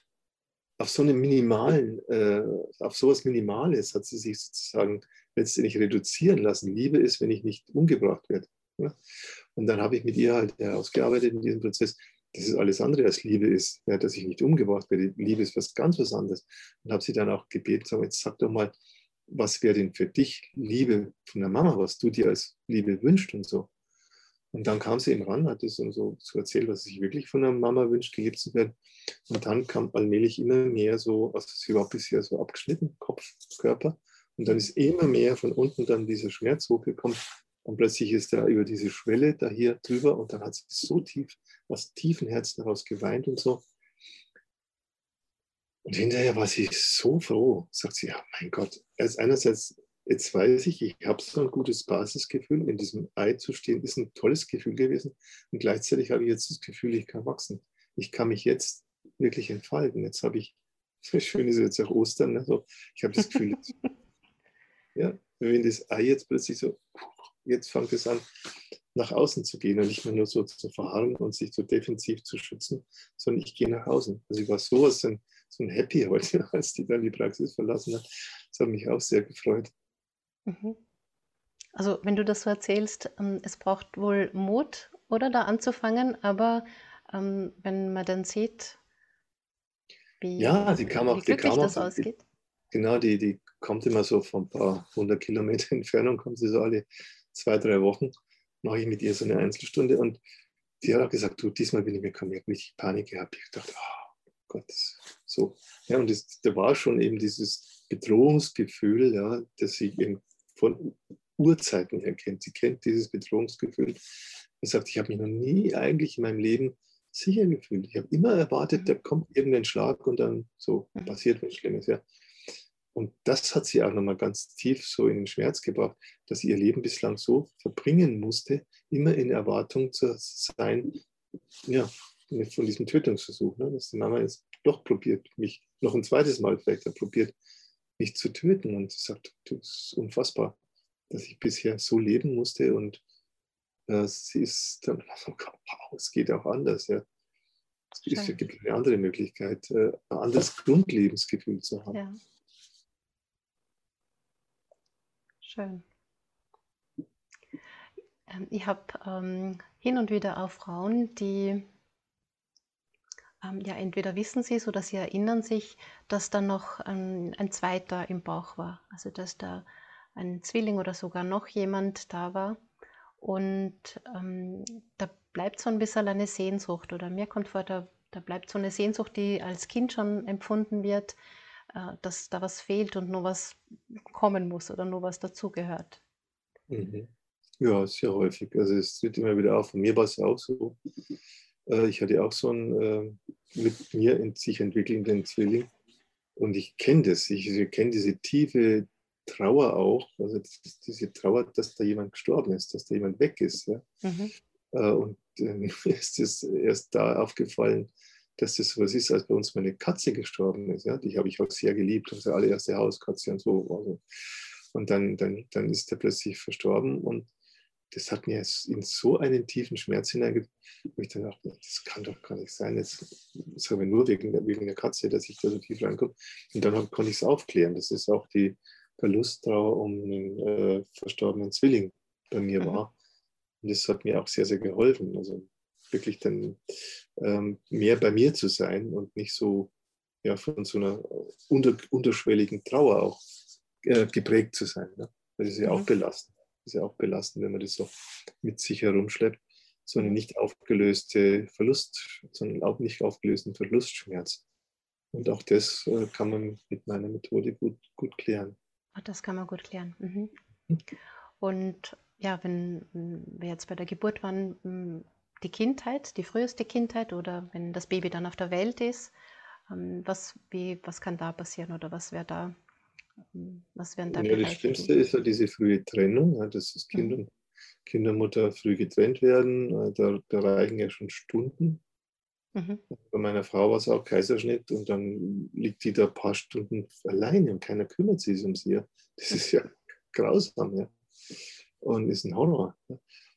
auf so einem minimalen, äh, auf sowas Minimales hat sie sich sozusagen letztendlich reduzieren lassen. Liebe ist, wenn ich nicht umgebracht werde. Ja. Und dann habe ich mit ihr halt herausgearbeitet in diesem Prozess, dass es alles andere als Liebe ist, ja, dass ich nicht umgebracht werde. Liebe ist was ganz was anderes. Und habe sie dann auch gebeten, sag, jetzt sag doch mal, was wäre denn für dich Liebe von der Mama, was du dir als Liebe wünschst und so. Und dann kam sie eben ran, hat es so, so erzählt, was sie sich wirklich von der Mama wünscht, geliebt zu werden. Und dann kam allmählich immer mehr so, also sie war bisher so abgeschnitten, Kopf, Körper. Und dann ist immer mehr von unten dann dieser Schmerz hochgekommen. Und plötzlich ist er über diese Schwelle da hier drüber und dann hat sie so tief, aus tiefen Herzen heraus geweint und so. Und hinterher war sie so froh, sagt sie, ja, mein Gott, als einerseits Jetzt weiß ich, ich habe so ein gutes Basisgefühl, in diesem Ei zu stehen, ist ein tolles Gefühl gewesen. Und gleichzeitig habe ich jetzt das Gefühl, ich kann wachsen. Ich kann mich jetzt wirklich entfalten. Jetzt habe ich, schön ist jetzt auch Ostern, ne? so, ich habe das Gefühl, jetzt, ja, wenn das Ei jetzt plötzlich so, jetzt fängt es an, nach außen zu gehen und nicht mehr nur so zu verharren und sich so defensiv zu schützen, sondern ich gehe nach außen. Also ich war sowas, so ein, so ein Happy heute, als die dann die Praxis verlassen hat. Das hat mich auch sehr gefreut. Mhm. Also wenn du das so erzählst, ähm, es braucht wohl Mut, oder da anzufangen, aber ähm, wenn man dann sieht, wie, ja, die kam auch, wie glücklich die kam das auch, ausgeht. Die, genau, die, die kommt immer so von ein paar hundert Kilometer Entfernung, kommt sie so alle zwei, drei Wochen, mache ich mit ihr so eine Einzelstunde und die hat auch gesagt, du, diesmal bin ich mir kaum richtig Panik gehabt. Ich dachte, oh Gott, so. Ja, und das, da war schon eben dieses Bedrohungsgefühl, ja, dass sie eben von Urzeiten her kennt. Sie kennt dieses Bedrohungsgefühl. Sie sagt, ich habe mich noch nie eigentlich in meinem Leben sicher gefühlt. Ich habe immer erwartet, mhm. da kommt irgendein Schlag und dann so mhm. passiert was Schlimmes. Ja. Und das hat sie auch nochmal ganz tief so in den Schmerz gebracht, dass sie ihr Leben bislang so verbringen musste, immer in Erwartung zu sein, ja, von diesem Tötungsversuch, ne? dass die Mama jetzt doch probiert, mich noch ein zweites Mal vielleicht probiert, mich zu töten. Und sie sagt, das ist unfassbar, dass ich bisher so leben musste. Und äh, sie ist dann, wow, es geht auch anders. Ja. Es gibt eine andere Möglichkeit, äh, ein anderes Grundlebensgefühl zu haben. Ja. Schön. Ähm, ich habe ähm, hin und wieder auch Frauen, die ja entweder wissen sie es oder sie erinnern sich, dass da noch ein, ein, zweiter im Bauch war. Also dass da ein Zwilling oder sogar noch jemand da war. Und ähm, da bleibt so ein bisschen eine Sehnsucht oder mir kommt vor, da, da bleibt so eine Sehnsucht, die als Kind schon empfunden wird, äh, dass da was fehlt und nur was kommen muss oder nur was dazugehört. Mhm. Ja, sehr häufig. Also es tritt immer wieder auf. Von mir war es auch so. Äh, ich hatte auch so einen äh, mit mir in sich entwickelnden Zwilling. Und ich kenne das. Ich, kenne diese tiefe Trauer auch. Also diese Trauer, dass da jemand gestorben ist, dass da jemand weg ist. Ja? Mhm. Und mir ist es erst da aufgefallen, dass das so was ist, als bei uns meine Katze gestorben ist. Ja? Die habe ich auch sehr geliebt, unsere allererste Hauskatze und so. Also, und dann, dann, dann ist er plötzlich verstorben und das hat mir in so einen tiefen Schmerz hineingebracht, wo ich dann dachte, das kann doch gar nicht sein. Jetzt sagen wir nur wegen der, wegen der Katze, dass ich da so tief reinkomme. Und dann konnte ich es aufklären. Das ist auch die Verlusttrauer um einen äh, verstorbenen Zwilling bei mir mhm. war. Und das hat mir auch sehr, sehr geholfen. Also wirklich dann ähm, mehr bei mir zu sein und nicht so ja, von so einer unter, unterschwelligen Trauer auch äh, geprägt zu sein. Ne? Das ist ja auch mhm. belastend ist ja auch belastend, wenn man das so mit sich herumschleppt, so eine nicht aufgelöste Verlust, sondern auch nicht aufgelösten Verlustschmerz. Und auch das äh, kann man mit meiner Methode gut, gut klären. Ach, das kann man gut klären. Mhm. Und ja, wenn wir jetzt bei der Geburt waren, die Kindheit, die früheste Kindheit oder wenn das Baby dann auf der Welt ist, ähm, was, wie, was kann da passieren oder was wäre da was wären da ja, Das Schlimmste ist ja diese frühe Trennung, dass das Kind mhm. und Kind und Mutter früh getrennt werden. Da, da reichen ja schon Stunden. Mhm. Bei meiner Frau war es auch Kaiserschnitt und dann liegt die da ein paar Stunden alleine und keiner kümmert sich um sie. Das ist ja grausam, ja. Und ist ein Horror.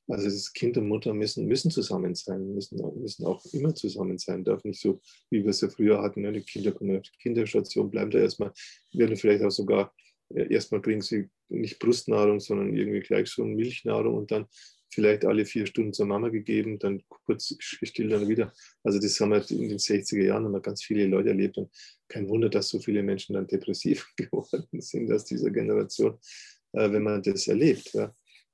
Also das Kind und Mutter müssen, müssen zusammen sein, müssen, müssen auch immer zusammen sein. Darf nicht so, wie wir es ja früher hatten, ne? die Kinder kommen auf die Kinderstation, bleiben da erstmal, werden vielleicht auch sogar, äh, erstmal kriegen sie nicht Brustnahrung, sondern irgendwie gleich schon Milchnahrung und dann vielleicht alle vier Stunden zur Mama gegeben, dann kurz gestillt, dann wieder. Also das haben wir in den 60er Jahren haben wir ganz viele Leute erlebt und kein Wunder, dass so viele Menschen dann depressiv geworden sind aus dieser Generation, äh, wenn man das erlebt.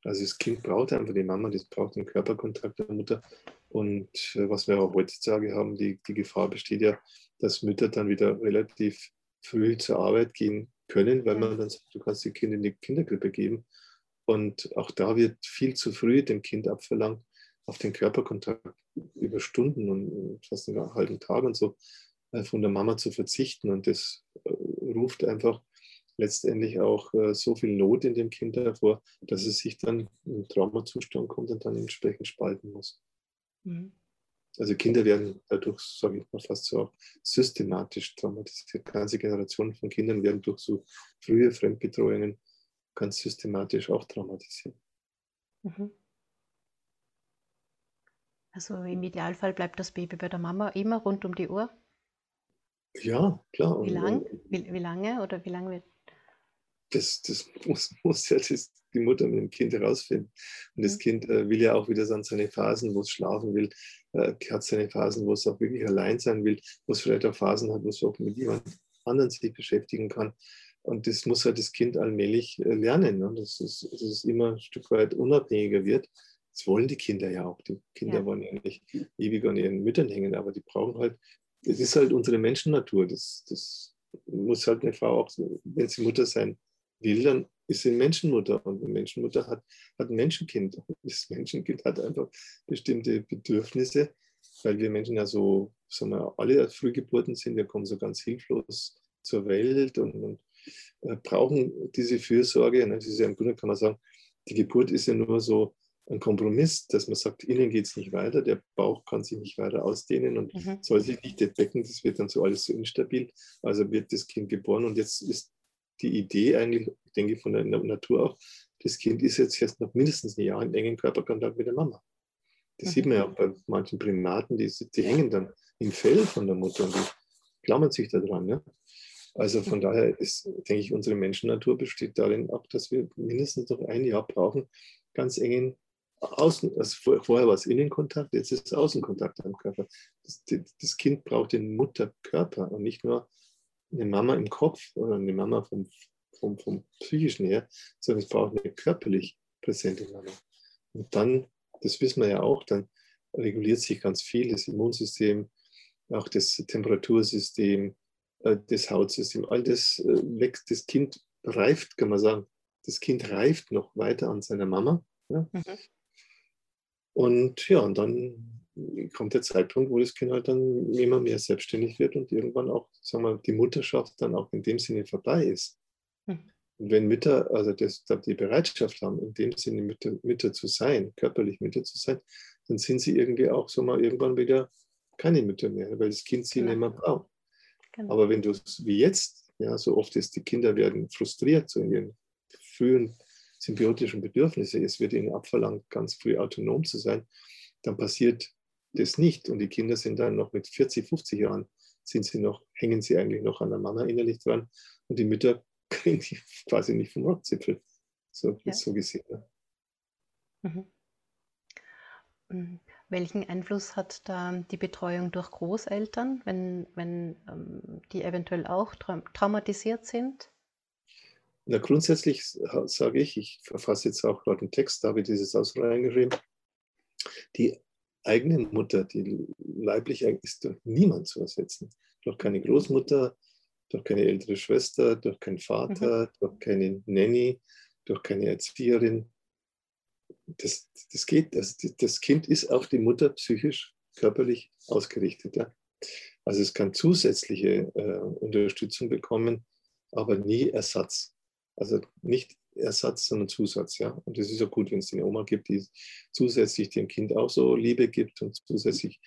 Also das Kind braucht einfach die Mama, das braucht den Körperkontakt der Mutter. Und äh, was wir auch heutzutage haben, die, die Gefahr besteht ja, dass Mütter dann wieder relativ früh zur Arbeit gehen können, weil man dann sagt, du kannst die Kinder in die Kindergrippe geben. Und auch da wird viel zu früh dem Kind abverlangt, auf den Körperkontakt über Stunden und fast einen halben Tag und so äh, von der Mama zu verzichten. Und das äh, ruft einfach letztendlich auch äh, so viel Not in dem Kind hervor, dass es sich dann im Traumazustand kommt und dann entsprechend spalten muss. Mhm. Also Kinder werden dadurch, sage ich mal fast so, auch systematisch traumatisiert. Ganze Generationen von Kindern werden durch so frühe Fremdbetreuungen ganz systematisch auch traumatisiert. Mhm. Also im Idealfall bleibt das Baby bei der Mama immer rund um die Uhr? Ja, klar. Wie, lang, wie, wie lange oder wie lange wird das, das muss, muss ja das, die Mutter mit dem Kind herausfinden. Und das Kind äh, will ja auch wieder dann seine Phasen, wo es schlafen will, äh, hat seine Phasen, wo es auch wirklich allein sein will, wo es vielleicht auch Phasen hat, wo es auch mit jemand anderen sich beschäftigen kann. Und das muss halt das Kind allmählich äh, lernen, ne? dass, es, dass es immer ein Stück weit unabhängiger wird. Das wollen die Kinder ja auch. Die Kinder ja. wollen ja nicht ewig an ihren Müttern hängen, aber die brauchen halt, das ist halt unsere Menschennatur. Das, das muss halt eine Frau auch, wenn sie Mutter sein will, dann ist sie Menschenmutter und eine Menschenmutter hat, hat ein Menschenkind. Das Menschenkind hat einfach bestimmte Bedürfnisse, weil wir Menschen ja so, sagen wir, alle Frühgeburten sind, wir kommen so ganz hilflos zur Welt und, und äh, brauchen diese Fürsorge. Ne? Das ist ja im Grunde, kann man sagen, die Geburt ist ja nur so ein Kompromiss, dass man sagt, innen geht es nicht weiter, der Bauch kann sich nicht weiter ausdehnen und mhm. soll sich nicht entdecken, das wird dann so alles so instabil. Also wird das Kind geboren und jetzt ist die Idee eigentlich, ich denke von der Natur auch, das Kind ist jetzt erst noch mindestens ein Jahr in engen Körperkontakt mit der Mama. Das mhm. sieht man ja auch bei manchen Primaten, die, die hängen dann im Fell von der Mutter und die klammern sich da dran. Ne? Also von daher ist, denke ich, unsere Menschennatur besteht darin auch, dass wir mindestens noch ein Jahr brauchen, ganz engen Außen, also vorher war es Innenkontakt, jetzt ist es Außenkontakt am Körper. Das, das, Kind braucht den Mutterkörper und nicht nur eine Mama im Kopf oder eine Mama vom, vom, vom psychischen her, sondern es braucht eine körperlich präsente Mama. Und dann, das wissen wir ja auch, dann reguliert sich ganz viel, das Immunsystem, auch das Temperatursystem, äh, das Hautsystem, all das äh, wächst, das Kind reift, kann man sagen. Das Kind reift noch weiter an seiner Mama. Ja? Mhm. Und ja, und dann kommt der Zeitpunkt, wo das Kind halt dann immer mehr selbstständig wird und irgendwann auch, sagen wir, die Mutterschaft dann auch in dem Sinne vorbei ist. Mhm. Und wenn Mütter, also das, die Bereitschaft haben, in dem Sinne Mütter, Mütter zu sein, körperlich Mütter zu sein, dann sind sie irgendwie auch so mal irgendwann wieder keine Mütter mehr, weil das Kind sie genau. nicht mehr braucht. Genau. Aber wenn du es wie jetzt, ja, so oft ist, die Kinder werden frustriert, so in ihren frühen symbiotischen Bedürfnisse, es wird ihnen abverlangt, ganz früh autonom zu sein, dann passiert das nicht. Und die Kinder sind dann noch mit 40, 50 Jahren, sind sie noch, hängen sie eigentlich noch an der Mama innerlich dran und die Mütter kriegen die quasi nicht vom Rockzipfel. So, ja. so gesehen. Mhm. mhm. Welchen Einfluss hat da die Betreuung durch Großeltern, wenn, wenn ähm, die eventuell auch traumatisiert sind? Na, grundsätzlich sage ich, ich verfasse jetzt auch gerade einen Text, da habe ich dieses aus reingeschrieben, die eigene Mutter, die leibliche, ist durch niemand zu ersetzen. Durch keine Großmutter, durch keine ältere Schwester, durch keinen Vater, mhm. durch keine Nanny, durch keine Erzieherin. Das, das geht, das, das Kind ist auf die Mutter psychisch, körperlich ausgerichtet. Ja? Also es kann zusätzliche äh, Unterstützung bekommen, aber nie Ersatz. Also nicht Ersatz, sondern Zusatz. Ja? Und es ist ja gut, wenn es eine Oma gibt, die zusätzlich dem Kind auch so Liebe gibt und zusätzlich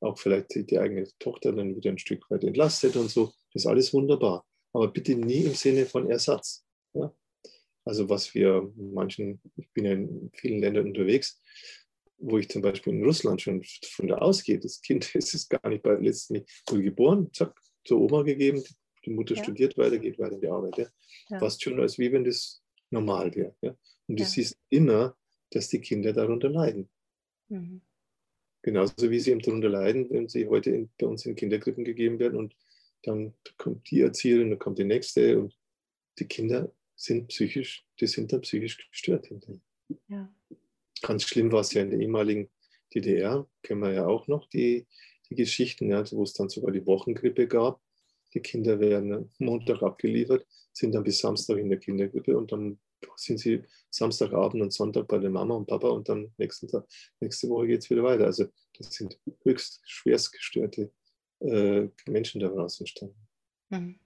auch vielleicht die, die eigene Tochter dann wieder ein Stück weit entlastet und so. Das ist alles wunderbar. Aber bitte nie im Sinne von Ersatz. Ja? Also was wir manchen, ich bin ja in vielen Ländern unterwegs, wo ich zum Beispiel in Russland schon von da ausgehe, das Kind ist es gar nicht bei letztendlich geboren, zack, zur Oma gegeben, die Mutter ja. studiert weiter, geht weiter in die Arbeit. Ja? ja. Fast schon, als wie wenn das normal wäre. Ja? Und du ja. siehst immer, dass die Kinder darunter leiden. Mhm. Genauso wie sie eben darunter leiden, wenn sie heute in, bei uns in Kindergrippen gegeben werden und dann kommt die Erzieherin, dann kommt die nächste und die Kinder sind psychisch, die sind dann psychisch gestört hinterher. Ja. Ganz schlimm war es ja in der ehemaligen DDR, kennen wir ja auch noch die, die Geschichten, ja, wo es dann sogar die Wochengrippe gab. Die Kinder werden Montag abgeliefert, sind dann bis Samstag in der Kindergrippe und dann sind sie Samstagabend und Sonntag bei der Mama und Papa und dann nächsten Tag, nächste Woche geht es wieder weiter. Also das sind höchst schwerst gestörte äh, Menschen daraus entstanden. Mhm.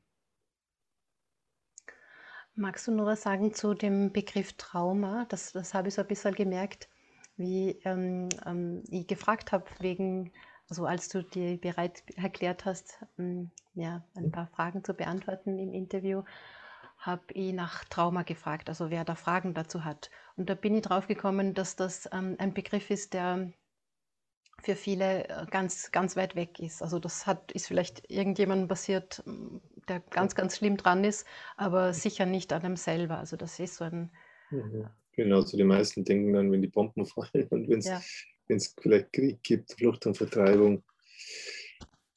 Magst du nur was sagen zu dem Begriff Trauma? Das, das habe ich so ein bisschen gemerkt, wie ähm, ähm, ich gefragt habe, wegen also als du dir bereit erklärt hast, hm, ja, ein paar Fragen zu beantworten im Interview, habe ich nach Trauma gefragt, also wer da Fragen dazu hat. Und da bin ich drauf gekommen, dass das ähm, ein Begriff ist, der für viele äh, ganz, ganz weit weg ist. Also das hat, ist vielleicht irgendjemandem passiert, hm, der ganz, ganz schlimm dran ist, aber sicher nicht an einem selber. Also das ist so ein... Mhm. Genau, so die meisten denken dann, wenn die Bomben fallen und wenn es ja wenn es vielleicht Krieg gibt, Flucht und Vertreibung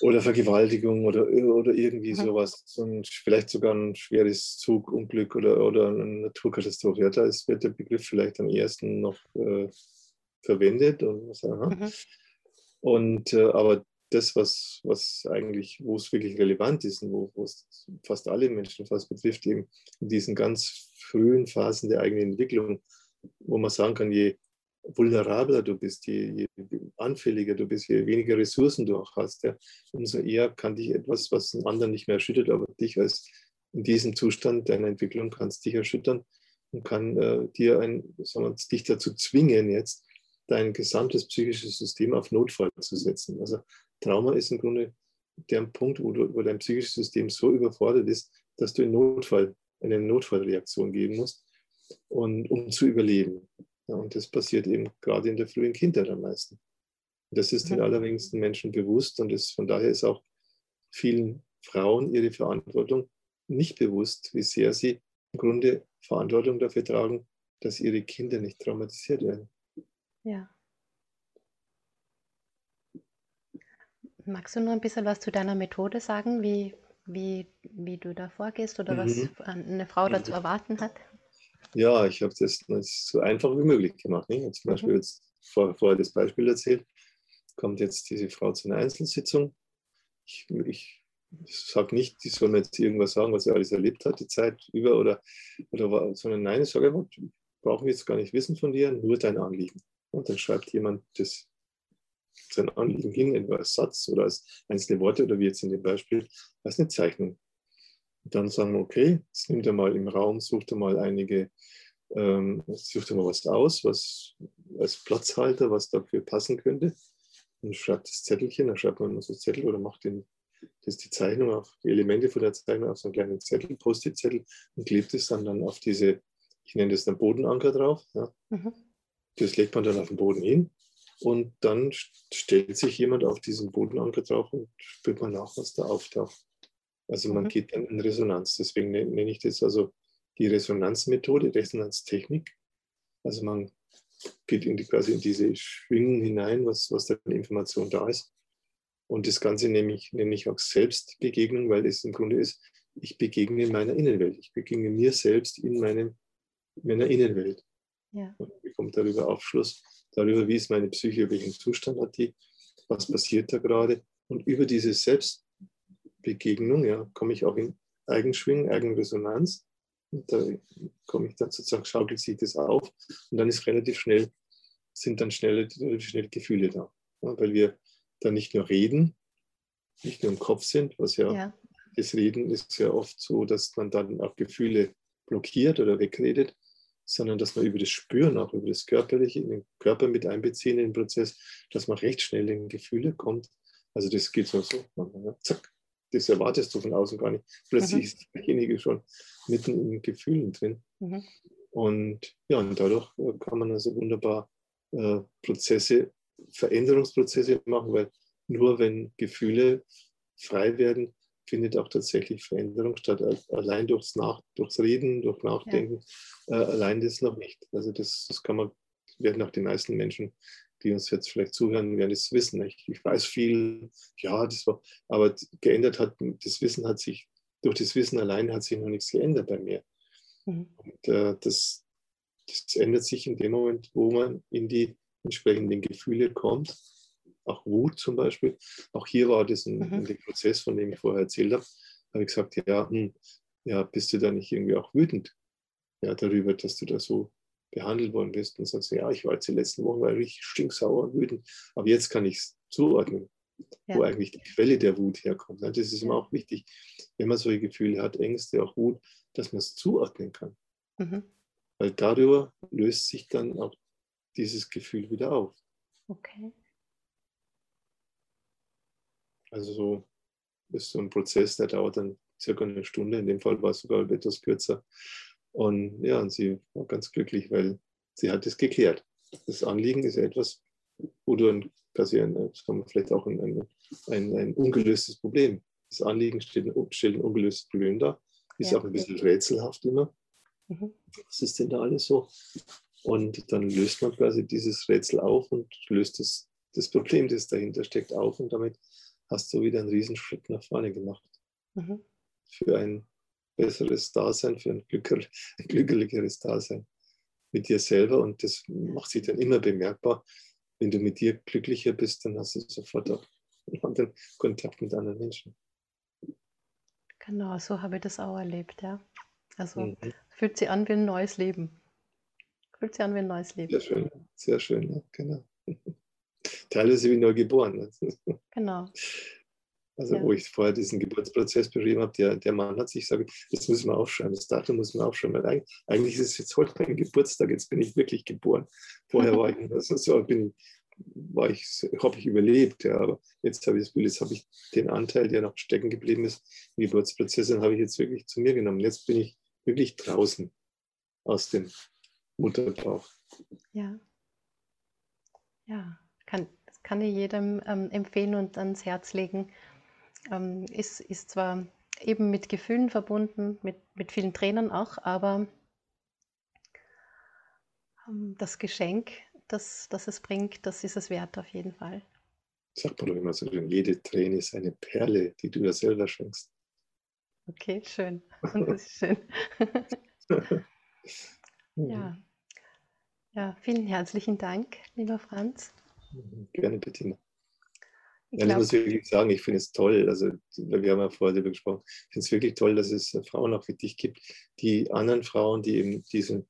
oder Vergewaltigung oder, oder irgendwie mhm. sowas, so ein, vielleicht sogar ein schweres Zugunglück oder, oder eine Naturkatastrophe. Ja, da ist, wird der Begriff vielleicht am ersten noch äh, verwendet. Und, mhm. und äh, aber das, was, was eigentlich, wo es wirklich relevant ist und wo, es fast alle Menschen fast betrifft, eben in diesen ganz frühen Phasen der eigenen Entwicklung, wo man sagen kann, je vulnerabler du bist, je, je, anfälliger du bist, je weniger Ressourcen du auch hast, ja, umso eher kann dich etwas, was einen anderen nicht mehr erschüttert, aber dich als in diesem Zustand deiner Entwicklung kannst dich erschüttern. und kann äh, dir ein, sagen wir, dich dazu zwingen, jetzt dein gesamtes psychisches System auf Notfall zu setzen. Also Trauma ist im Grunde der Punkt, wo, du, wo dein psychisches System so überfordert ist, dass du in Notfall, eine Notfallreaktion geben musst, und, um zu überleben. Ja, und das passiert eben gerade in der frühen Kindheit am meisten. Das ist den allerwenigsten Menschen bewusst und es, von daher ist auch vielen Frauen ihre Verantwortung nicht bewusst, wie sehr sie im Grunde Verantwortung dafür tragen, dass ihre Kinder nicht traumatisiert werden. Ja. Magst du noch ein bisschen was zu deiner Methode sagen, wie, wie, wie du da vorgehst oder mhm. was eine Frau dazu erwarten hat? Ja, ich habe das so einfach wie möglich gemacht. Nicht? Zum Beispiel mhm. jetzt vor, vorher das Beispiel erzählt, kommt jetzt diese Frau zu einer Einzelsitzung. Ich, ich sage nicht, die soll mir jetzt irgendwas sagen, was sie alles erlebt hat, die Zeit über, oder, oder sondern nein, ich sage einfach, brauche ich jetzt gar nicht wissen von dir, nur dein Anliegen. Und dann schreibt jemand das sein Anliegen hin, entweder als Satz oder als einzelne Worte oder wie jetzt in dem Beispiel, als eine Zeichnung. Und dann sagen wir, okay, jetzt nimmt er mal im Raum, sucht er mal einige, ähm, sucht er mal was aus, was als Platzhalter, was dafür passen könnte. Und schreibt das Zettelchen, dann schreibt man immer so Zettel oder macht den, das die Zeichnung auf, die Elemente von der Zeichnung auf so einen kleinen Zettel, Post-it-Zettel und klebt es dann, dann auf diese, ich nenne das dann Bodenanker drauf. Ja. Mhm. Das legt man dann auf den Boden hin und dann stellt sich jemand auf diesen Bodenanker drauf und spürt man nach, was da auftaucht. Also man mhm. geht dann in Resonanz. Deswegen nenne ich das also die Resonanzmethode, Resonanztechnik. Also man geht in die, quasi in diese Schwingen hinein, was, was da an Information da ist. Und das Ganze nenne ich, nenne ich auch Selbstbegegnung, weil es im Grunde ist, ich begegne meiner Innenwelt. Ich begegne mir selbst in meinem, meiner Innenwelt. Ja. Und bekomme darüber Aufschluss, darüber, wie ist meine Psyche, welchen Zustand hat die, was passiert da gerade. Und über diese Selbstbegegnung ja, komme ich auch in Eigenschwingen, Eigenresonanz. Und da komme ich dann sozusagen, schaukelt sich das auf und dann ist relativ schnell, sind dann schnell, schnell Gefühle da. Ja, weil wir dann nicht nur reden, nicht nur im Kopf sind, was ja, ja, das Reden ist ja oft so, dass man dann auch Gefühle blockiert oder wegredet, sondern dass man über das Spüren, auch über das Körperliche, in den Körper mit einbeziehen in den Prozess, dass man recht schnell in Gefühle kommt. Also das geht so, so zack, das erwartest du von außen gar nicht. Plötzlich mhm. ist derjenige schon mitten in Gefühlen drin. Mhm. Und ja, und dadurch äh, kann man also wunderbar äh, Prozesse, Veränderungsprozesse machen, weil nur wenn Gefühle frei werden, findet auch tatsächlich Veränderung statt. Allein durchs, Nach durchs Reden, durch Nachdenken, ja. äh, allein das noch nicht. Also das, das kann man, werden auch die meisten Menschen die uns jetzt vielleicht zuhören, werden es wissen. Ich, ich weiß viel, ja, das war, aber geändert hat, das Wissen hat sich, durch das Wissen allein hat sich noch nichts geändert bei mir. Mhm. Und äh, das, das ändert sich in dem Moment, wo man in die entsprechenden Gefühle kommt. Auch Wut zum Beispiel. Auch hier war das ein, mhm. ein Prozess, von dem ich vorher erzählt habe. habe ich gesagt, ja, hm, ja, bist du da nicht irgendwie auch wütend ja, darüber, dass du da so behandelt worden bist und sagst, ja, ich war jetzt die letzten Wochen war richtig stinksauer und wütend, aber jetzt kann ich es zuordnen, ja. wo eigentlich die Quelle der Wut herkommt. Das ist immer auch wichtig, wenn man solche Gefühle hat, Ängste, auch Wut, dass man es zuordnen kann. Mhm. Weil darüber löst sich dann auch dieses Gefühl wieder auf. Okay. Also so ist so ein Prozess, der dauert dann circa eine Stunde. In dem Fall war es sogar etwas kürzer. Und ja, und sie war ganz glücklich, weil sie hat es geklärt. Das Anliegen ist ja etwas, wo du ein, quasi ein, vielleicht auch ein, ein, ein, ein ungelöstes Problem. Das Anliegen stellt, stellt ein ungelöstes Problem dar. Ist ja. auch ein bisschen rätselhaft immer. Mhm. Was ist denn da alles so? Und dann löst man quasi dieses Rätsel auf und löst das, das Problem, das dahinter steckt, auf. Und damit hast du wieder einen Riesenschritt nach vorne gemacht. Mhm. Für ein besseres Dasein, für ein, glücklicheres Dasein mit dir selber. Und das macht sich dann immer bemerkbar. Wenn du mit dir glücklicher bist, dann hast du sofort auch einen anderen Kontakt mit anderen Menschen. Genau, so habe ich das auch erlebt, ja. Also mhm. fühlt sich an wie ein neues Leben. Fühlt sich an wie ein neues Leben. Sehr schön, sehr schön, ja, genau. Teilweise wie neu geboren. Genau. Also ja. wo ich vorher diesen Geburtsprozess beschrieben habe, der, der Mann hat sich gesagt, das müssen wir aufschreiben, das Datum muss man aufschreiben, weil eigentlich ist es jetzt heute mein Geburtstag, jetzt bin ich wirklich geboren. Vorher war ich, also so bin, war ich, habe ich überlebt, ja, aber jetzt habe ich das Bild, jetzt habe ich den Anteil, der noch stecken geblieben ist, im Geburtsprozess, den habe ich jetzt wirklich zu mir genommen. Jetzt bin ich wirklich draußen aus dem Mutterbauch. Ja. Ja, kann, das kann ich jedem ähm, empfehlen und ans Herz legen. Ähm, ist, ist zwar eben mit Gefühlen verbunden, mit, mit vielen Tränen auch, aber ähm, das Geschenk, das, das es bringt, das ist es wert auf jeden Fall. Sagt man doch immer so, jede Träne ist eine Perle, die du dir selber schenkst. Okay, schön. Das ist schön. ja. ja, vielen herzlichen Dank, lieber Franz. Gerne, Bettina. Ich, ja, ich muss wirklich sagen, ich finde es toll, also wir haben ja vorher darüber gesprochen, ich finde es wirklich toll, dass es Frauen auch wie dich gibt, die anderen Frauen, die eben diesen,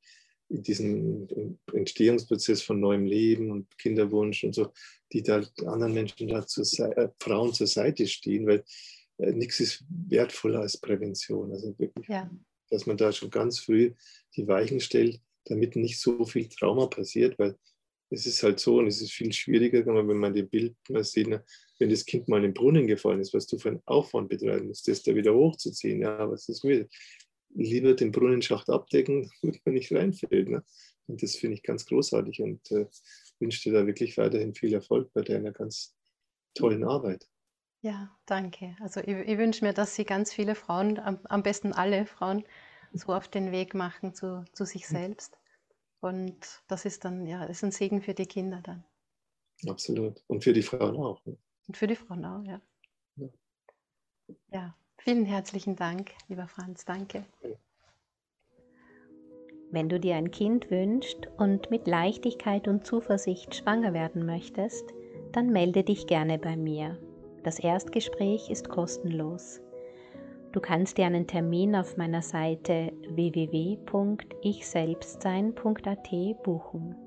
diesen Entstehungsprozess von neuem Leben und Kinderwunsch und so, die da anderen Menschen da zur äh, Frauen zur Seite stehen, weil äh, nichts ist wertvoller als Prävention. Also wirklich, ja. dass man da schon ganz früh die Weichen stellt, damit nicht so viel Trauma passiert, weil es ist halt so und es ist viel schwieriger, wenn man den Bild mal sieht, ne, wenn das Kind mal in den Brunnen gefallen ist, was du für einen Aufwand betreiben musst, das da wieder hochzuziehen. Ja, was ist mir? Lieber den Brunnenschacht abdecken, damit man nicht reinfällt. Ne? Und das finde ich ganz großartig und äh, wünsche dir da wirklich weiterhin viel Erfolg bei deiner ganz tollen Arbeit. Ja, danke. Also ich, ich wünsche mir, dass Sie ganz viele Frauen, am, am besten alle Frauen, so auf den Weg machen zu, zu sich selbst. Und das ist dann, ja, ist ein Segen für die Kinder dann. Absolut. Und für die Frauen auch. Ne? Und für die Frauen auch, ja. ja. Ja, vielen herzlichen Dank, lieber Franz. Danke. Wenn du dir ein Kind wünschst und mit Leichtigkeit und Zuversicht schwanger werden möchtest, dann melde dich gerne bei mir. Das Erstgespräch ist kostenlos. Du kannst dir einen Termin auf meiner Seite www.ichselbstsein.at buchen.